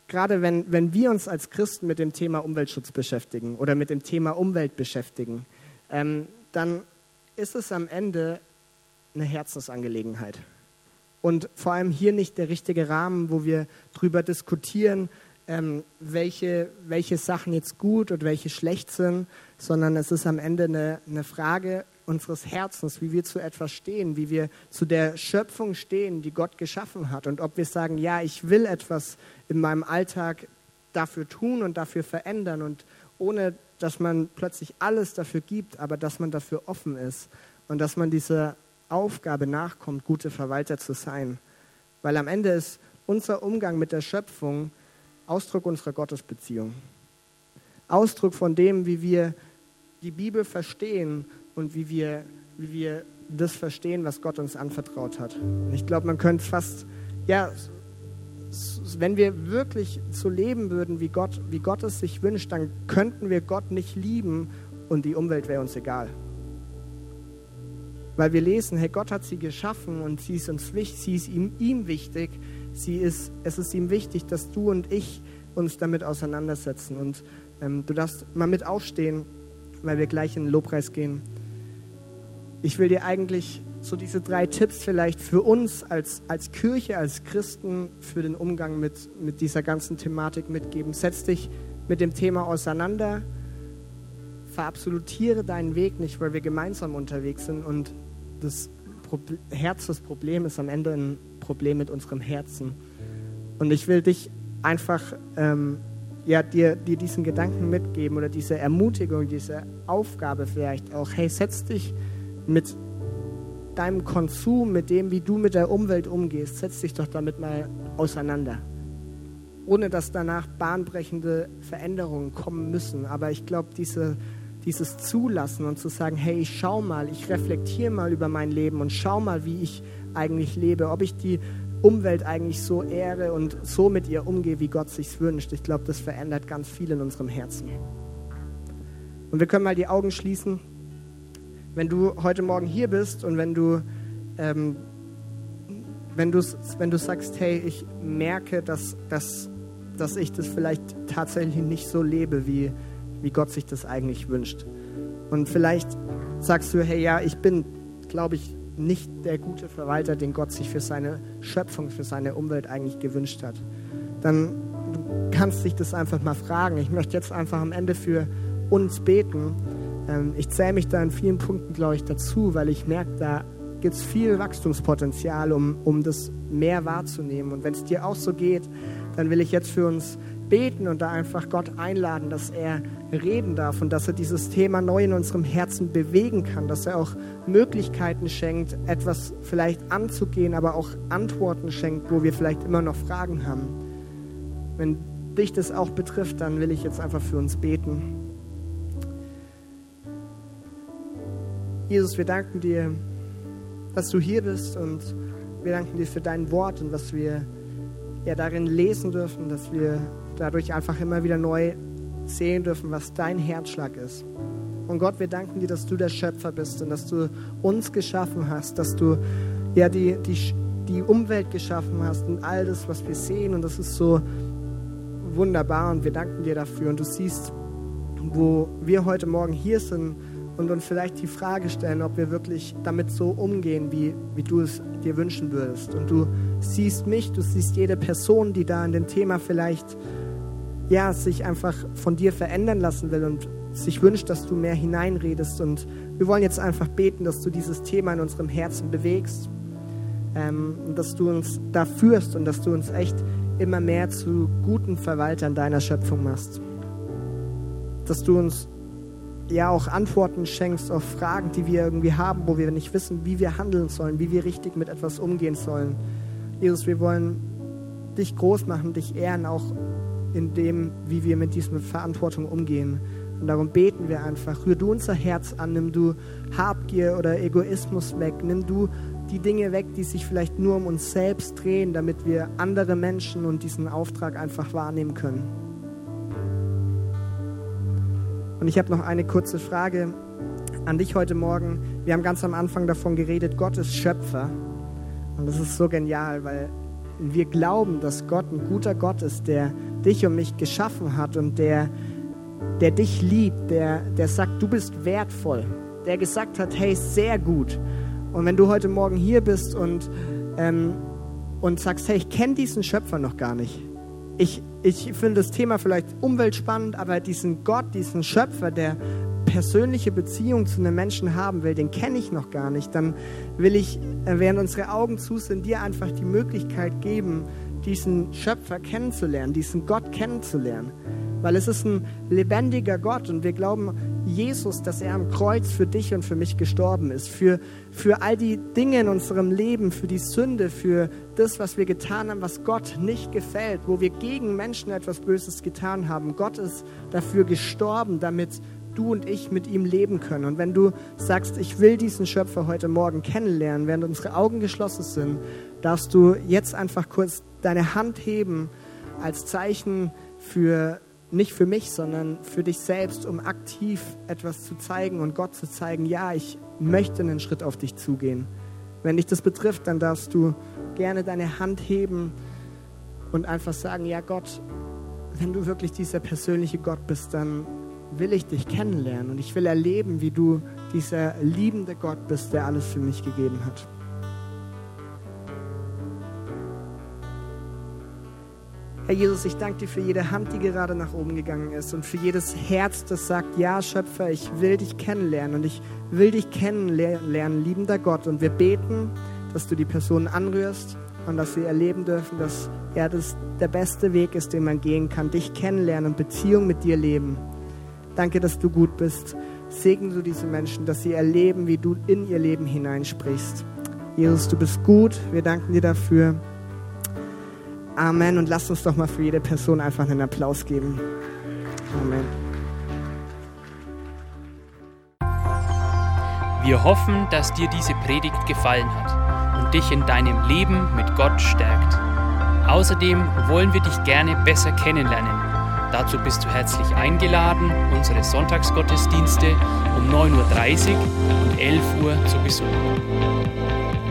gerade wenn, wenn wir uns als Christen mit dem Thema Umweltschutz beschäftigen oder mit dem Thema Umwelt beschäftigen, ähm, dann ist es am Ende eine Herzensangelegenheit. Und vor allem hier nicht der richtige Rahmen, wo wir darüber diskutieren, ähm, welche, welche Sachen jetzt gut und welche schlecht sind, sondern es ist am Ende eine, eine Frage unseres Herzens, wie wir zu etwas stehen, wie wir zu der Schöpfung stehen, die Gott geschaffen hat. Und ob wir sagen, ja, ich will etwas in meinem Alltag dafür tun und dafür verändern und ohne, dass man plötzlich alles dafür gibt, aber dass man dafür offen ist und dass man dieser Aufgabe nachkommt, gute Verwalter zu sein. Weil am Ende ist unser Umgang mit der Schöpfung Ausdruck unserer Gottesbeziehung. Ausdruck von dem, wie wir die Bibel verstehen und wie wir, wie wir das verstehen, was Gott uns anvertraut hat. Und ich glaube, man könnte fast, ja, wenn wir wirklich so leben würden, wie Gott, wie Gott es sich wünscht, dann könnten wir Gott nicht lieben und die Umwelt wäre uns egal. Weil wir lesen, hey, Gott hat sie geschaffen und sie ist uns wichtig, sie ist ihm, ihm wichtig. Sie ist, es ist ihm wichtig, dass du und ich uns damit auseinandersetzen. Und ähm, du darfst mal mit aufstehen weil wir gleich in den Lobpreis gehen. Ich will dir eigentlich so diese drei Tipps vielleicht für uns als, als Kirche, als Christen, für den Umgang mit, mit dieser ganzen Thematik mitgeben. Setz dich mit dem Thema auseinander, verabsolutiere deinen Weg nicht, weil wir gemeinsam unterwegs sind und das Herz das Problem ist am Ende ein Problem mit unserem Herzen. Und ich will dich einfach ähm, ja, dir, dir diesen Gedanken mitgeben oder diese Ermutigung, diese Aufgabe vielleicht auch. Hey, setz dich mit deinem Konsum, mit dem, wie du mit der Umwelt umgehst, setz dich doch damit mal auseinander. Ohne dass danach bahnbrechende Veränderungen kommen müssen. Aber ich glaube, diese, dieses Zulassen und zu sagen, hey, ich schau mal, ich reflektiere mal über mein Leben und schau mal, wie ich eigentlich lebe, ob ich die Umwelt eigentlich so ehre und so mit ihr umgehe, wie Gott sich wünscht. Ich glaube, das verändert ganz viel in unserem Herzen. Und wir können mal die Augen schließen. Wenn du heute Morgen hier bist und wenn du, ähm, wenn du, wenn du sagst, hey, ich merke, dass, dass, dass ich das vielleicht tatsächlich nicht so lebe, wie, wie Gott sich das eigentlich wünscht. Und vielleicht sagst du, hey, ja, ich bin, glaube ich, nicht der gute Verwalter, den Gott sich für seine Schöpfung, für seine Umwelt eigentlich gewünscht hat, dann du kannst dich das einfach mal fragen. Ich möchte jetzt einfach am Ende für uns beten. Ähm, ich zähle mich da in vielen Punkten, glaube ich, dazu, weil ich merke, da gibt es viel Wachstumspotenzial, um, um das mehr wahrzunehmen. Und wenn es dir auch so geht, dann will ich jetzt für uns beten und da einfach Gott einladen, dass er reden darf und dass er dieses Thema neu in unserem Herzen bewegen kann, dass er auch Möglichkeiten schenkt, etwas vielleicht anzugehen, aber auch Antworten schenkt, wo wir vielleicht immer noch Fragen haben. Wenn dich das auch betrifft, dann will ich jetzt einfach für uns beten. Jesus, wir danken dir, dass du hier bist und wir danken dir für dein Wort und was wir ja darin lesen dürfen, dass wir dadurch einfach immer wieder neu sehen dürfen, was dein Herzschlag ist. Und Gott, wir danken dir, dass du der Schöpfer bist und dass du uns geschaffen hast, dass du ja die, die, die Umwelt geschaffen hast und all das, was wir sehen. Und das ist so wunderbar und wir danken dir dafür. Und du siehst, wo wir heute Morgen hier sind und uns vielleicht die Frage stellen, ob wir wirklich damit so umgehen, wie, wie du es dir wünschen würdest. Und du siehst mich, du siehst jede Person, die da in dem Thema vielleicht ja, sich einfach von dir verändern lassen will und sich wünscht, dass du mehr hineinredest. Und wir wollen jetzt einfach beten, dass du dieses Thema in unserem Herzen bewegst, ähm, dass du uns da führst und dass du uns echt immer mehr zu guten Verwaltern deiner Schöpfung machst. Dass du uns ja auch Antworten schenkst auf Fragen, die wir irgendwie haben, wo wir nicht wissen, wie wir handeln sollen, wie wir richtig mit etwas umgehen sollen. Jesus, wir wollen dich groß machen, dich ehren, auch in dem, wie wir mit dieser Verantwortung umgehen. Und darum beten wir einfach, rühr du unser Herz an, nimm du Habgier oder Egoismus weg, nimm du die Dinge weg, die sich vielleicht nur um uns selbst drehen, damit wir andere Menschen und diesen Auftrag einfach wahrnehmen können. Und ich habe noch eine kurze Frage an dich heute Morgen. Wir haben ganz am Anfang davon geredet, Gott ist Schöpfer. Und das ist so genial, weil wir glauben, dass Gott ein guter Gott ist, der dich und mich geschaffen hat und der, der dich liebt, der, der sagt, du bist wertvoll, der gesagt hat, hey, sehr gut. Und wenn du heute Morgen hier bist und, ähm, und sagst, hey, ich kenne diesen Schöpfer noch gar nicht. Ich, ich finde das Thema vielleicht umweltspannend, aber diesen Gott, diesen Schöpfer, der persönliche Beziehung zu einem Menschen haben will, den kenne ich noch gar nicht, dann will ich, äh, während unsere Augen zu sind, dir einfach die Möglichkeit geben, diesen Schöpfer kennenzulernen, diesen Gott kennenzulernen. Weil es ist ein lebendiger Gott und wir glauben, Jesus, dass er am Kreuz für dich und für mich gestorben ist. Für, für all die Dinge in unserem Leben, für die Sünde, für das, was wir getan haben, was Gott nicht gefällt, wo wir gegen Menschen etwas Böses getan haben. Gott ist dafür gestorben, damit du und ich mit ihm leben können. Und wenn du sagst, ich will diesen Schöpfer heute Morgen kennenlernen, während unsere Augen geschlossen sind, darfst du jetzt einfach kurz deine Hand heben als Zeichen für nicht für mich, sondern für dich selbst, um aktiv etwas zu zeigen und Gott zu zeigen, ja, ich möchte einen Schritt auf dich zugehen. Wenn dich das betrifft, dann darfst du gerne deine Hand heben und einfach sagen, ja Gott, wenn du wirklich dieser persönliche Gott bist, dann will ich dich kennenlernen und ich will erleben, wie du dieser liebende Gott bist, der alles für mich gegeben hat. Herr Jesus, ich danke dir für jede Hand, die gerade nach oben gegangen ist und für jedes Herz, das sagt, ja, Schöpfer, ich will dich kennenlernen und ich will dich kennenlernen, liebender Gott. Und wir beten, dass du die Personen anrührst und dass sie erleben dürfen, dass er das der beste Weg ist, den man gehen kann, dich kennenlernen und Beziehung mit dir leben. Danke, dass du gut bist. Segne du diese Menschen, dass sie erleben, wie du in ihr Leben hineinsprichst. Jesus, du bist gut. Wir danken dir dafür. Amen. Und lasst uns doch mal für jede Person einfach einen Applaus geben. Amen. Wir hoffen, dass dir diese Predigt gefallen hat und dich in deinem Leben mit Gott stärkt. Außerdem wollen wir dich gerne besser kennenlernen. Dazu bist du herzlich eingeladen, unsere Sonntagsgottesdienste um 9.30 Uhr und 11 Uhr zu besuchen.